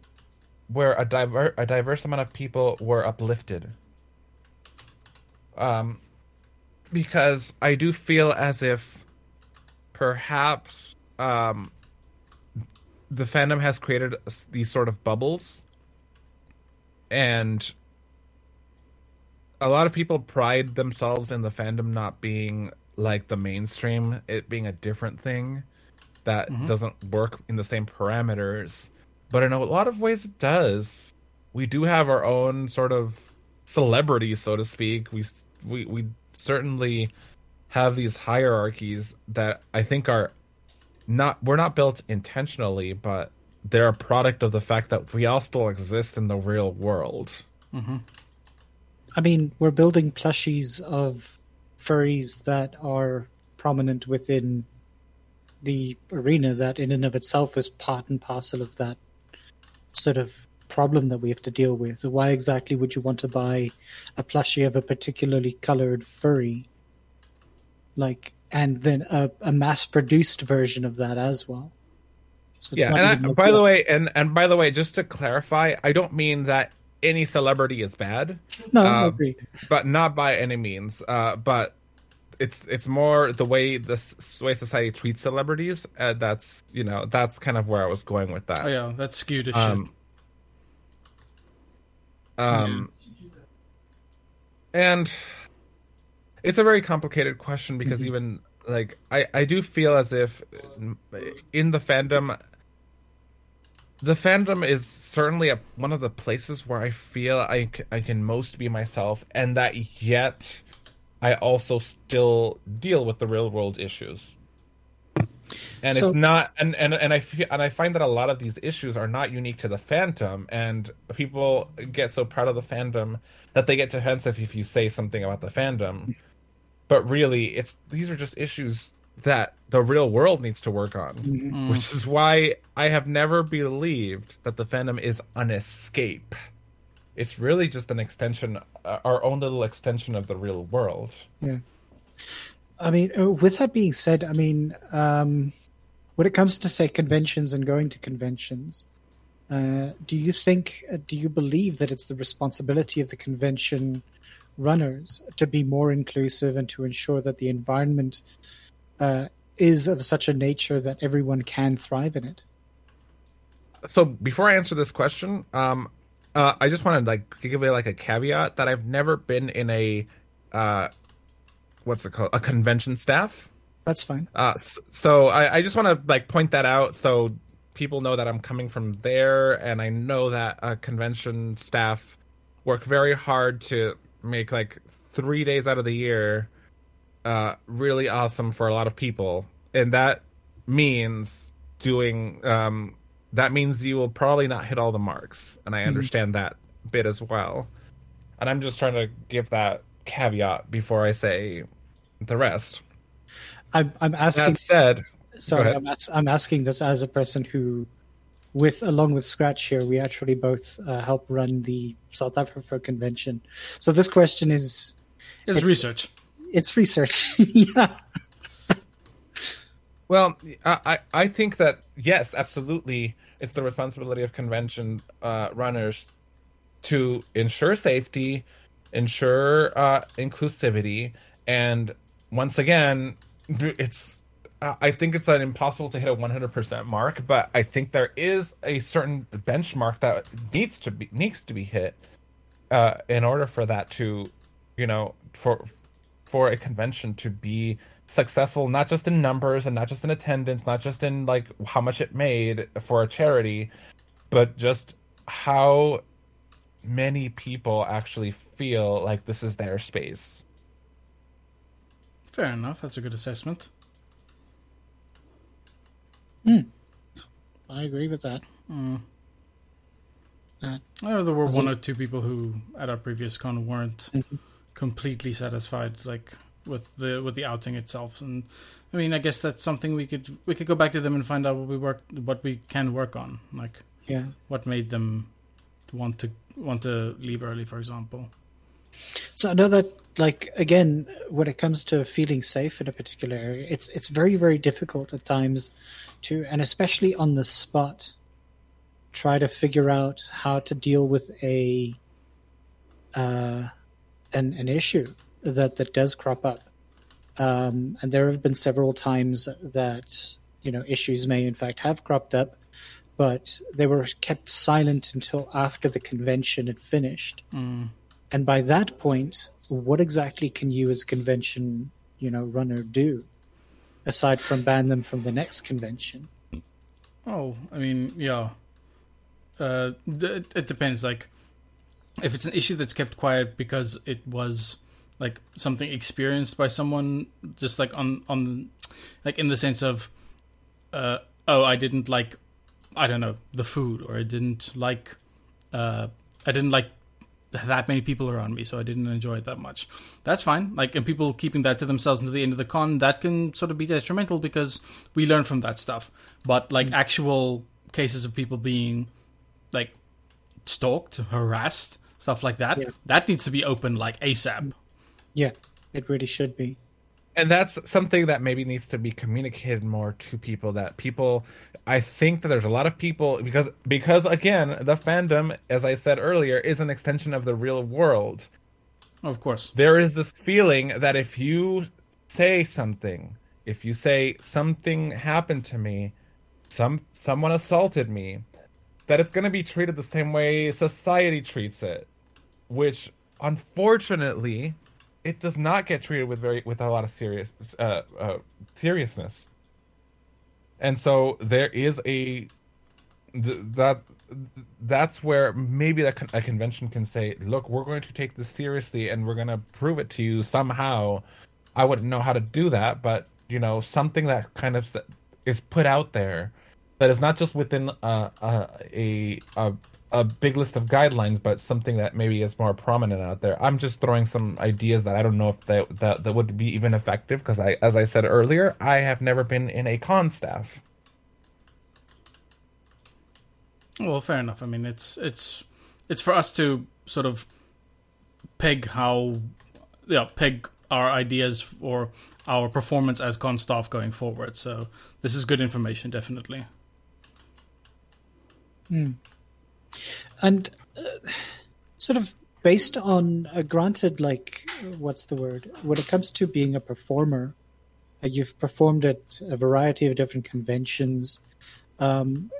where a diver- a diverse amount of people were uplifted. Um, because I do feel as if perhaps um, the fandom has created these sort of bubbles, and a lot of people pride themselves in the fandom not being like the mainstream, it being a different thing that doesn't work in the same parameters. But in a lot of ways, it does. We do have our own sort of celebrity, so to speak. We we we certainly have these hierarchies that I think are not we're not built intentionally, but they're a product of the fact that we all still exist in the real world. Mm-hmm. I mean, we're building plushies of furries that are prominent within the arena that in and of itself is part and parcel of that sort of problem that we have to deal with. So why exactly would you want to buy a plushie of a particularly colored furry? Like, and then a, a mass produced version of that as well. So it's yeah, not and I, by the way, and and by the way, just to clarify, I don't mean that any celebrity is bad, no, I uh, agree. but not by any means. Uh, but it's it's more the way the way society treats celebrities. Uh, that's you know that's kind of where I was going with that. Oh yeah, that's skewed as Um, shit. Um, and it's a very complicated question because even like I I do feel as if in the fandom the fandom is certainly a, one of the places where I feel I, c- I can most be myself and that yet I also still deal with the real world issues. And So- it's not and, and and I feel, and I find that a lot of these issues are not unique to the fandom and people get so proud of the fandom that they get defensive if you say something about the fandom. But really it's these are just issues that the real world needs to work on. Mm-hmm. Which is why I have never believed that the fandom is an escape. It's really just an extension, uh, our own little extension of the real world. Yeah. I mean, uh, with that being said, I mean, um, when it comes to say conventions and going to conventions, uh, do you think, uh, do you believe that it's the responsibility of the convention runners to be more inclusive and to ensure that the environment uh, is of such a nature that everyone can thrive in it? so before I answer this question, um, uh, I just want to like give it like a caveat that I've never been in a uh, what's it called a convention staff. That's fine. Uh, so I, I just want to like point that out so people know that I'm coming from there, and I know that uh, convention staff work very hard to make like three days out of the year uh, really awesome for a lot of people, and that means doing. Um, that means you will probably not hit all the marks, and I understand that bit as well. And I'm just trying to give that caveat before I say the rest. I'm, I'm asking. That said, Sorry. I'm, as- I'm asking this as a person who, with along with Scratch here, we actually both uh, help run the South Africa convention. So this question is It's, it's- research. it's research. yeah, Well, I, I think that yes, absolutely, it's the responsibility of convention uh, runners to ensure safety, ensure uh, inclusivity, and once again, it's I think it's an impossible to hit a 100% mark, but I think there is a certain benchmark that needs to be needs to be hit uh, in order for that to, you know, for for a convention to be successful, not just in numbers and not just in attendance, not just in like how much it made for a charity, but just how many people actually feel like this is their space. Fair enough. That's a good assessment. I agree with that. I know there were one it- or two people who at our previous con weren't Mhm. completely satisfied, like with the with the outing itself. And I mean, I guess that's something we could we could go back to them and find out what we work what we can work on, like Yeah. what made them want to want to leave early, for example. So I know that, like again, when it comes to feeling safe in a particular area, it's it's very very difficult at times to, and especially on the spot, try to figure out how to deal with a uh, an an issue that that does crop up. Um, and there have been several times that you know issues may in fact have cropped up, but they were kept silent until after the convention had finished. And by that point, what exactly can you as a convention, you know, runner do? Aside from ban them from the next convention. Oh, I mean, yeah. Uh, th- it depends. Like, if it's an issue that's kept quiet because it was like something experienced by someone, just like on on, like in the sense of, uh, oh, I didn't like, I don't know, the food, or I didn't like, uh, I didn't like that many people around me, so I didn't enjoy it that much. That's fine. Like, and people keeping that to themselves until the end of the con, that can sort of be detrimental because we learn from that stuff. But like actual cases of people being like stalked, harassed, stuff like that, Yeah. that needs to be open like ASAP. Yeah, it really should be. and that's something that maybe needs to be communicated more to people that people i think that there's a lot of people because because again the fandom as i said earlier is an extension of the real world Of course. there is this feeling that if you say something if you say something happened to me some someone assaulted me that it's going to be treated the same way society treats it which unfortunately it does not get treated with very with a lot of serious uh, uh, seriousness. And so there is a that that's where maybe a, a convention can say look we're going to take this seriously and we're going to prove it to you somehow. I wouldn't know how to do that but you know something that kind of is put out there that is not just within uh, uh, a a a big list of guidelines, but something that maybe is more prominent out there. I'm just throwing some ideas that I don't know if that that, that would be even effective because I, as I said earlier, I have never been in a con staff. Well, fair enough. I mean, it's it's it's for us to sort of peg how, yeah, peg our ideas or our performance as con staff going forward. So this is good information, definitely. Hmm. And uh, sort of based on, uh, granted, like, what's the word? When it comes to being a performer, uh, you've performed at a variety of different conventions. Um,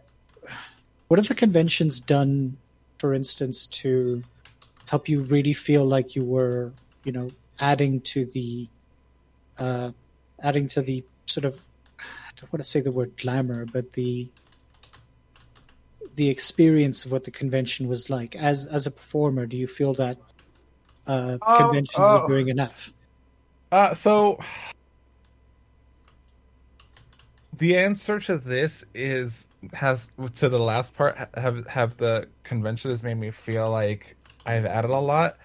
what have the conventions done, for instance, to help you really feel like you were, you know, adding to the, uh, adding to the sort of, I don't want to say the word glamour, but the the experience of what the convention was like as as a performer do you feel that uh Oh, conventions oh. are doing enough Uh, so the answer to this is has to the last part have have the convention has made me feel like I've added a lot.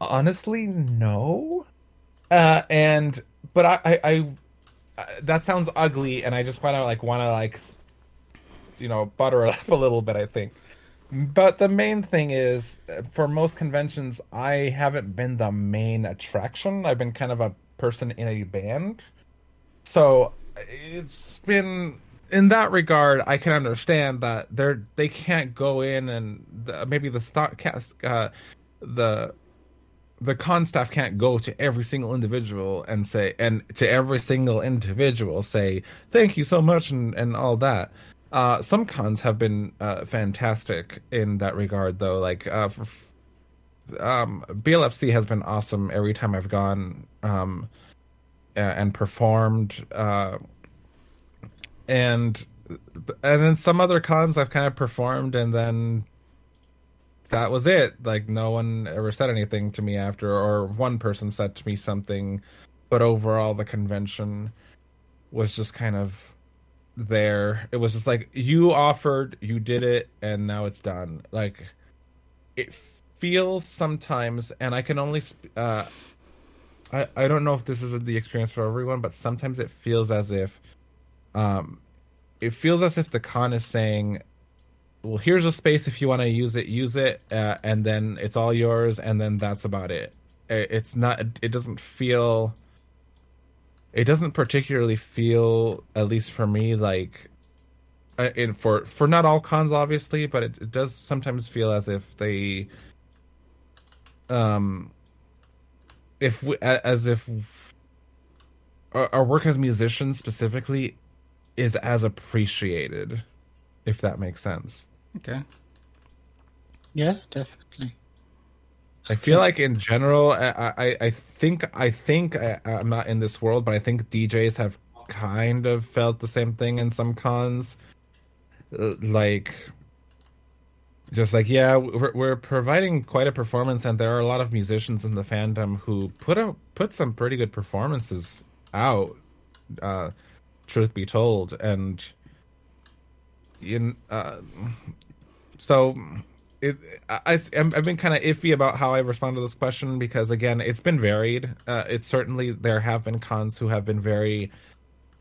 Honestly, no. Uh, and but I, I, I that sounds ugly, and I just want to like want to like you know butter it up a little bit. I think. But the main thing is, for most conventions, I haven't been the main attraction. I've been kind of a person in a band. So it's been in that regard, I can understand that they're they can't go in and the, maybe the stock cast uh, the the con staff can't go to every single individual and say and to every single individual say thank you so much and and all that uh some cons have been uh fantastic in that regard though like uh um blfc has been awesome every time i've gone um and performed uh and and then some other cons i've kind of performed and then that was it. Like no one ever said anything to me after, or one person said to me something, but overall the convention was just kind of there. It was just like you offered, you did it, and now it's done. Like it feels sometimes, and I can only. Uh, I I don't know if this is the experience for everyone, but sometimes it feels as if, um, it feels as if the con is saying well, here's a space if you want to use it, use it, uh, and then it's all yours, and then that's about it. It's not. It doesn't feel. It doesn't particularly feel, at least for me, like. Uh, in for for not all cons, obviously, but it, it does sometimes feel as if they. Um. If we, as if our, our work as musicians specifically is as appreciated, if that makes sense. Okay. Yeah, definitely. I feel like in general, I I, I think I think I, am not in this world, but I think DJs have kind of felt the same thing in some cons, uh, like just like yeah, we're we're providing quite a performance, and there are a lot of musicians in the fandom who put a put some pretty good performances out. Uh, truth be told, and in uh, so it I, I've been kind of iffy about how I respond to this question because again, it's been varied. Uh, it's certainly there have been cons who have been very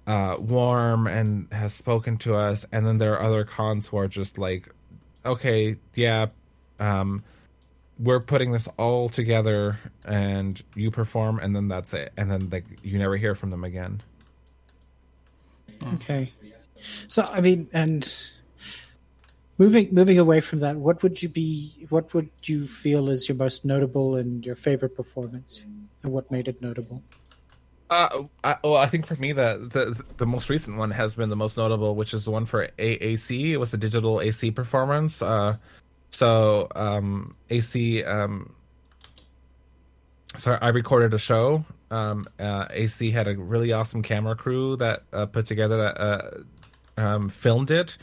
uh, warm and has spoken to us, and then there are other cons who are just like, okay, yeah, um, we're putting this all together, and you perform, and then that's it, and then like you never hear from them again. Okay, so I mean, and moving moving away from that, what would you be? What would you feel is your most notable and your favorite performance, and what made it notable? Uh, I, well, I think for me the, the the most recent one has been the most notable, which is the one for AAC. It was the digital AC performance. Uh, so um, AC, um, sorry, I recorded a show. Um, uh, AC had a really awesome camera crew that uh, put together that uh, um, filmed it,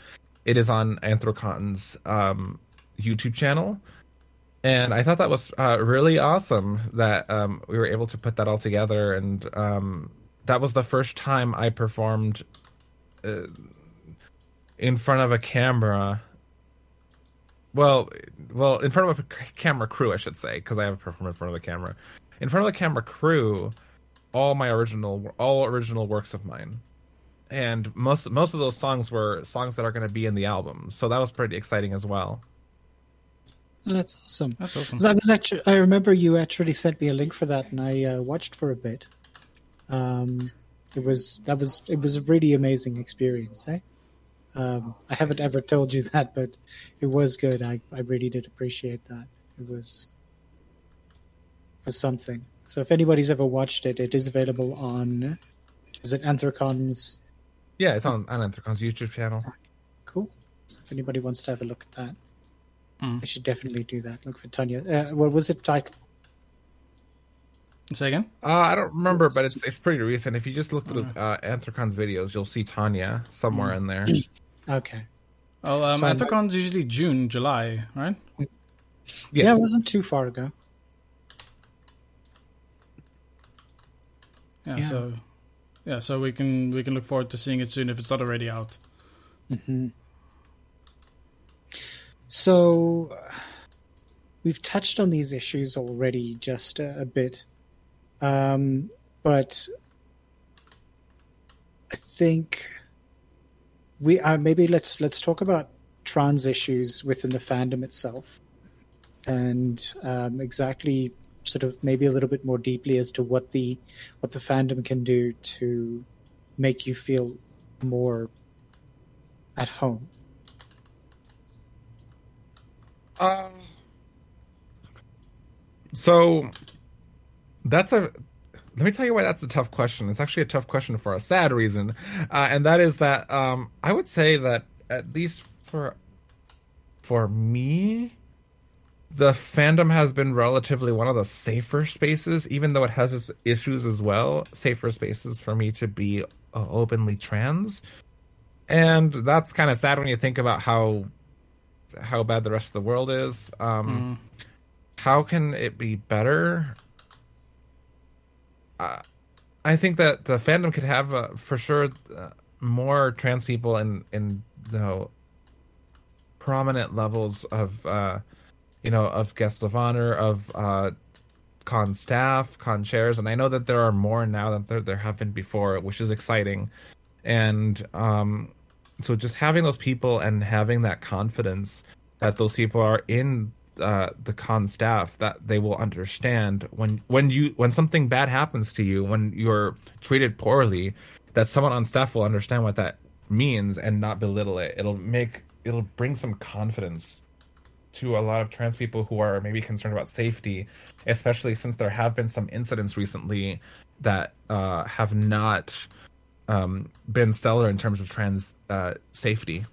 it is on Anthrocon's um, YouTube channel. And I thought that was uh, really awesome that um, we were able to put that all together. And um, that was the first time I performed uh, in front of a camera. Well, well, in front of a camera crew, I should say, because I have performed in front of the camera. In front of the camera crew, all my original, all original works of mine and most most of those songs were songs that are going to be in the album. So that was pretty exciting as well. That's awesome. That's awesome. I was actually, I remember you actually sent me a link for that, and I uh, watched for a bit. Um, it was that was it was a really amazing experience. Eh? Um, I haven't ever told you that, but it was good. I, I really did appreciate that. It was was something. So if anybody's ever watched it, it is available on is it Anthrocon's yeah, it's on, on Anthrocon's YouTube channel. Cool. So if anybody wants to have a look at that, mm. I should definitely do that. Look for Tonya. Uh, what was it titled? Say again? Uh, I don't remember, but it's it's pretty recent. If you just look through uh, Anthrocon's videos, you'll see Tonya somewhere mm. in there. okay. Oh, um, so Anthrocon's usually June, July, right? Yes. Yeah, it wasn't too far ago. Yeah, yeah, so yeah, so we can we can look forward to seeing it soon if it's not already out. Mm-hmm. So we've touched on these issues already just a, a bit, um, but I think we uh, maybe let's let's talk about trans issues within the fandom itself, and um, exactly sort of maybe a little bit more deeply as to what the what the fandom can do to make you feel more at home? Um. So, that's a let me tell you why that's a tough question. It's actually a tough question for a sad reason, uh, and that is that um, I would say that at least for for me, the fandom has been relatively one of the safer spaces, even though it has its issues as well. Safer spaces for me to be uh, openly trans, and that's kind of sad when you think about how how bad the rest of the world is. Um, How can it be better? Uh, I think that the fandom could have uh, for sure uh, more trans people in in you know prominent levels of uh, you know of guests of honor of uh, con staff, con chairs, and I know that there are more now than there there have been before, which is exciting. And um, so just having those people and having that confidence that those people are in uh, the con staff that they will understand when when you when something bad happens to you when you're treated poorly that someone on staff will understand what that means and not belittle it it'll make it'll bring some confidence to a lot of trans people who are maybe concerned about safety especially since there have been some incidents recently that uh, have not um, been stellar in terms of trans uh, safety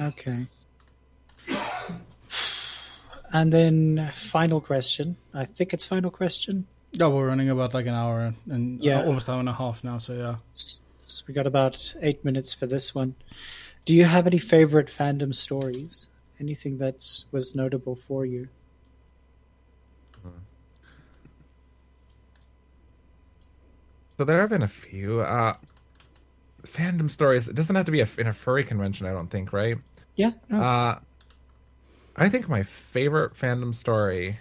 Okay. And then final question. I think it's final question. Yeah, we're running about like an hour and Yeah. uh, almost hour and a half now. So yeah. So we got about eight minutes for this one. Do you have any favorite fandom stories? Anything that was notable for you? So there have been a few uh, fandom stories. It doesn't have to be a, in a furry convention, I don't think, right? Yeah. no. Uh, I think my favorite fandom story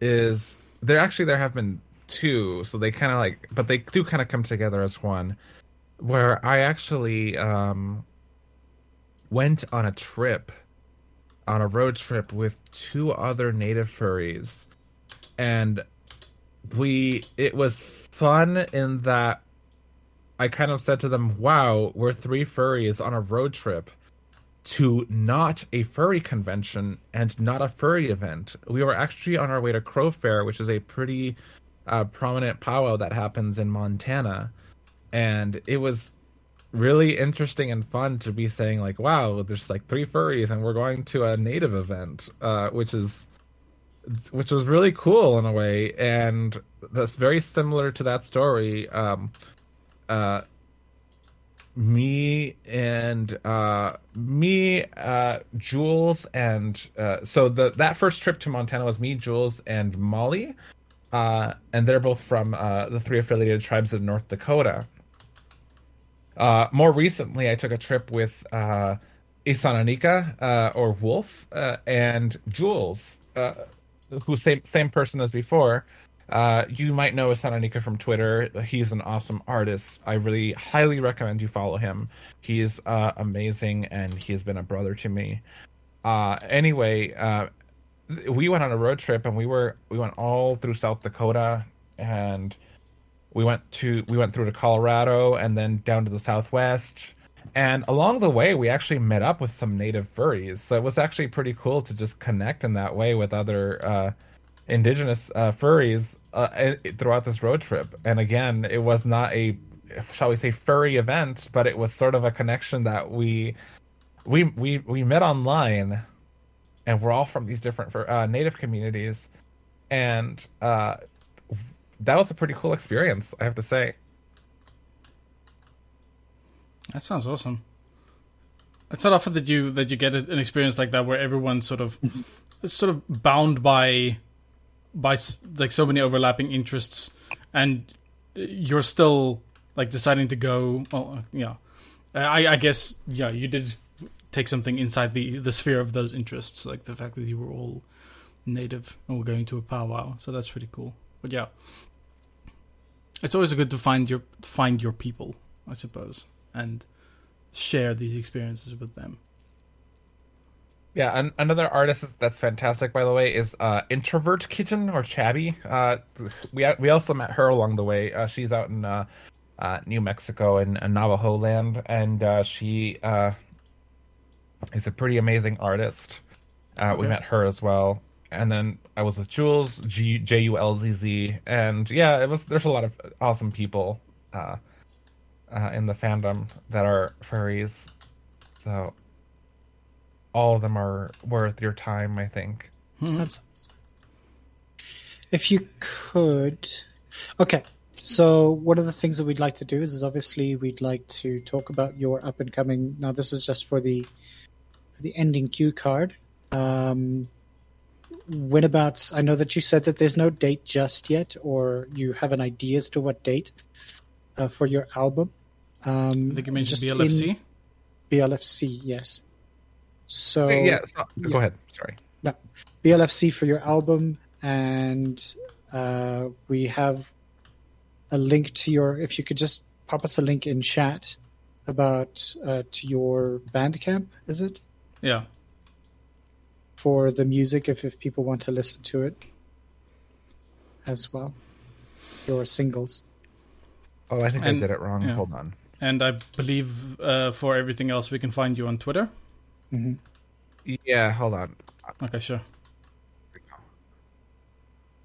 is there. Actually, there have been two, so they kind of like, but they do kind of come together as one. Where I actually um, went on a trip, on a road trip with two other native furries, and we it was fun in that I kind of said to them, "Wow, we're three furries on a road trip to not a furry convention and not a furry event. We were actually on our way to Crow Fair, which is a pretty uh, prominent powwow that happens in Montana, and it was really interesting and fun to be saying like, "Wow, there's like three furries and we're going to a native event," uh, which is which was really cool in a way, and that's very similar to that story. Um, uh, me and uh, me, uh, Jules, and uh, so the that first trip to Montana was me, Jules, and Molly, uh, and they're both from uh, the three affiliated tribes of North Dakota. Uh, more recently, I took a trip with uh, Isananika, uh, or Wolf, uh, and Jules, uh, who same same person as before. Uh, you might know Isananika from Twitter. He's an awesome artist. I really highly recommend you follow him. He's amazing, and he has been a brother to me. Anyway, we went on a road trip, and we were we went all through South Dakota, and we went to we went through to Colorado, and then down to the Southwest. And along the way, we actually met up with some native furries. So it was actually pretty cool to just connect in that way with other uh, indigenous uh, furries uh, throughout this road trip. And again, it was not a, shall we say, furry event, but it was sort of a connection that we we we we met online, and we're all from these different fur- uh, native communities, and uh, that was a pretty cool experience, I have to say. That sounds awesome. It's not often that you that you get an experience like that where everyone's sort of sort of bound by by like so many overlapping interests, and you're still like deciding to go. Well, yeah, I, I guess yeah, you did take something inside the the sphere of those interests, like the fact that you were all native and were going to a powwow. So that's pretty cool. But yeah, it's always good to find your find your people, I suppose, and share these experiences with them. Yeah, an- another artist that's fantastic, by the way, is uh, Introvert Kitten or Chabby. Uh, we we also met her along the way. Uh, she's out in uh, uh, New Mexico in, in Navajo land, and uh, she uh, is a pretty amazing artist. Uh, We met her as well, and then I was with Jules G J U L Z Z, and yeah, it was. There's a lot of awesome people uh, uh, in the fandom that are furries, so all of them are worth your time. I think. That's if you could. Okay, so one of the things that we'd like to do is, is obviously we'd like to talk about your up and coming. Now, this is just for the for the ending cue card. Um, when about? I know that you said that there's no date just yet, or you have an idea as to what date uh, for your album. Um, I think you mentioned BLFC. BLFC, yes. So Okay, yeah. So, yeah. Go ahead. Sorry. no, BLFC for your album, and uh, we have a link to your. If you could just pop us a link in chat about uh, to your Bandcamp, is it Yeah. For the music? If if people want to listen to it as well, your singles. Oh, I think And- I did it wrong. yeah. Hold on. And I believe uh, for everything else, we can find you on Twitter. hmm Yeah. Hold on. Okay, sure.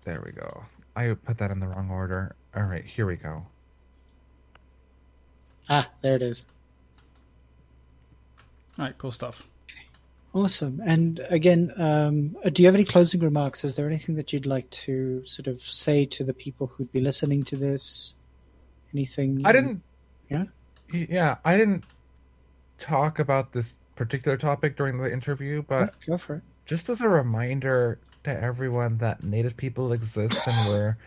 There we go. I put that in the wrong order. All right, here we go. Ah, there it is. All right, cool stuff. Awesome. And again, um, uh, do you have any closing remarks? Is there anything that you'd like to sort of say to the people who'd be listening to this? Anything? I didn't. Yeah? Yeah, I didn't talk about this particular topic during the interview, but Go for it. just as a reminder to everyone that Native people exist and we're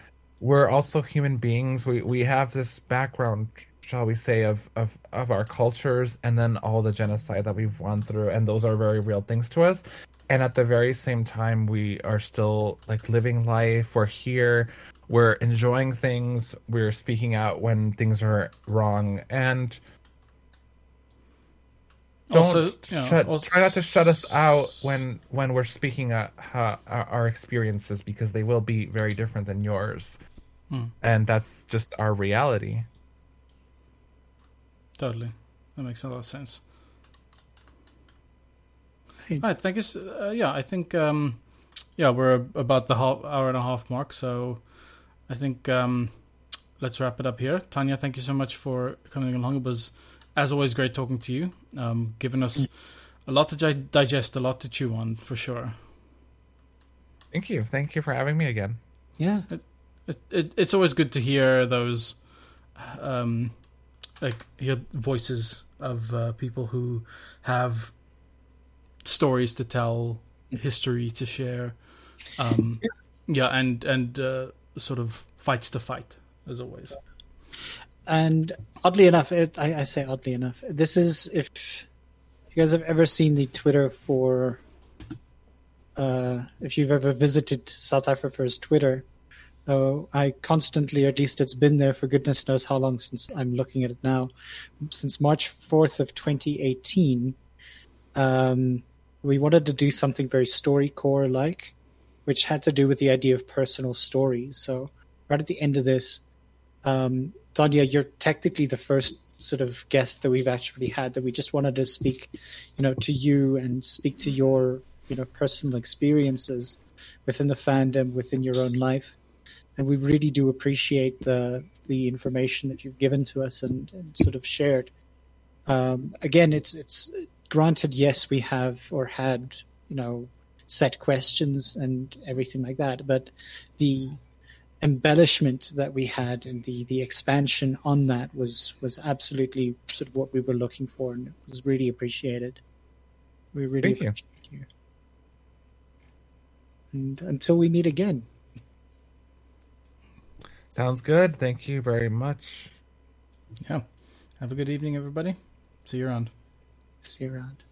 we're also human beings. We we have this background, shall we say, of of of our cultures, and then all the genocide that we've gone through, and those are very real things to us. And at the very same time, we are still like living life. We're here. We're enjoying things. We're speaking out when things are wrong, and don't Also, you know, shut, also- try not to shut us out when when we're speaking uh, uh, our, our experiences because they will be very different than yours Hmm. and that's just our reality Totally. That makes a lot of sense. Hey. All right, thank you. Uh, yeah, I think um, yeah we're about the half, hour and a half mark, so I think um, let's wrap it up here. Tonya, thank you so much for coming along. It was, as always, great talking to you. Um, giving us a lot to gi- digest, a lot to chew on, for sure. thank you thank you for having me again Yeah. It, it, it's always good to hear those, um, like hear voices of uh, people who have stories to tell, history to share, um, yeah, and and uh, sort of fights to fight as always. And oddly enough, it, I, I say oddly enough, this is if you guys have ever seen the Twitter for, uh, if you've ever visited South Africa's Twitter, uh, I constantly, at least it's been there for goodness knows how long since I'm looking at it now, since March 4th of 2018. Um, we wanted to do something very StoryCorps like, which had to do with the idea of personal stories. So right at the end of this, um, Tonya, you're technically the first sort of guest that we've actually had that we just wanted to speak, you know, to you and speak to your, you know, personal experiences within the fandom, within your own life. And we really do appreciate the the information that you've given to us and, and sort of shared. Um, again, it's it's granted, yes, we have or had, you know, set questions and everything like that, but the embellishment that we had and the the expansion on that was was absolutely sort of what we were looking for and it was really appreciated. We really Thank you. appreciate you. And until we meet again. Sounds good thank you very much Yeah. Have a good evening, everybody. See you around. See you around.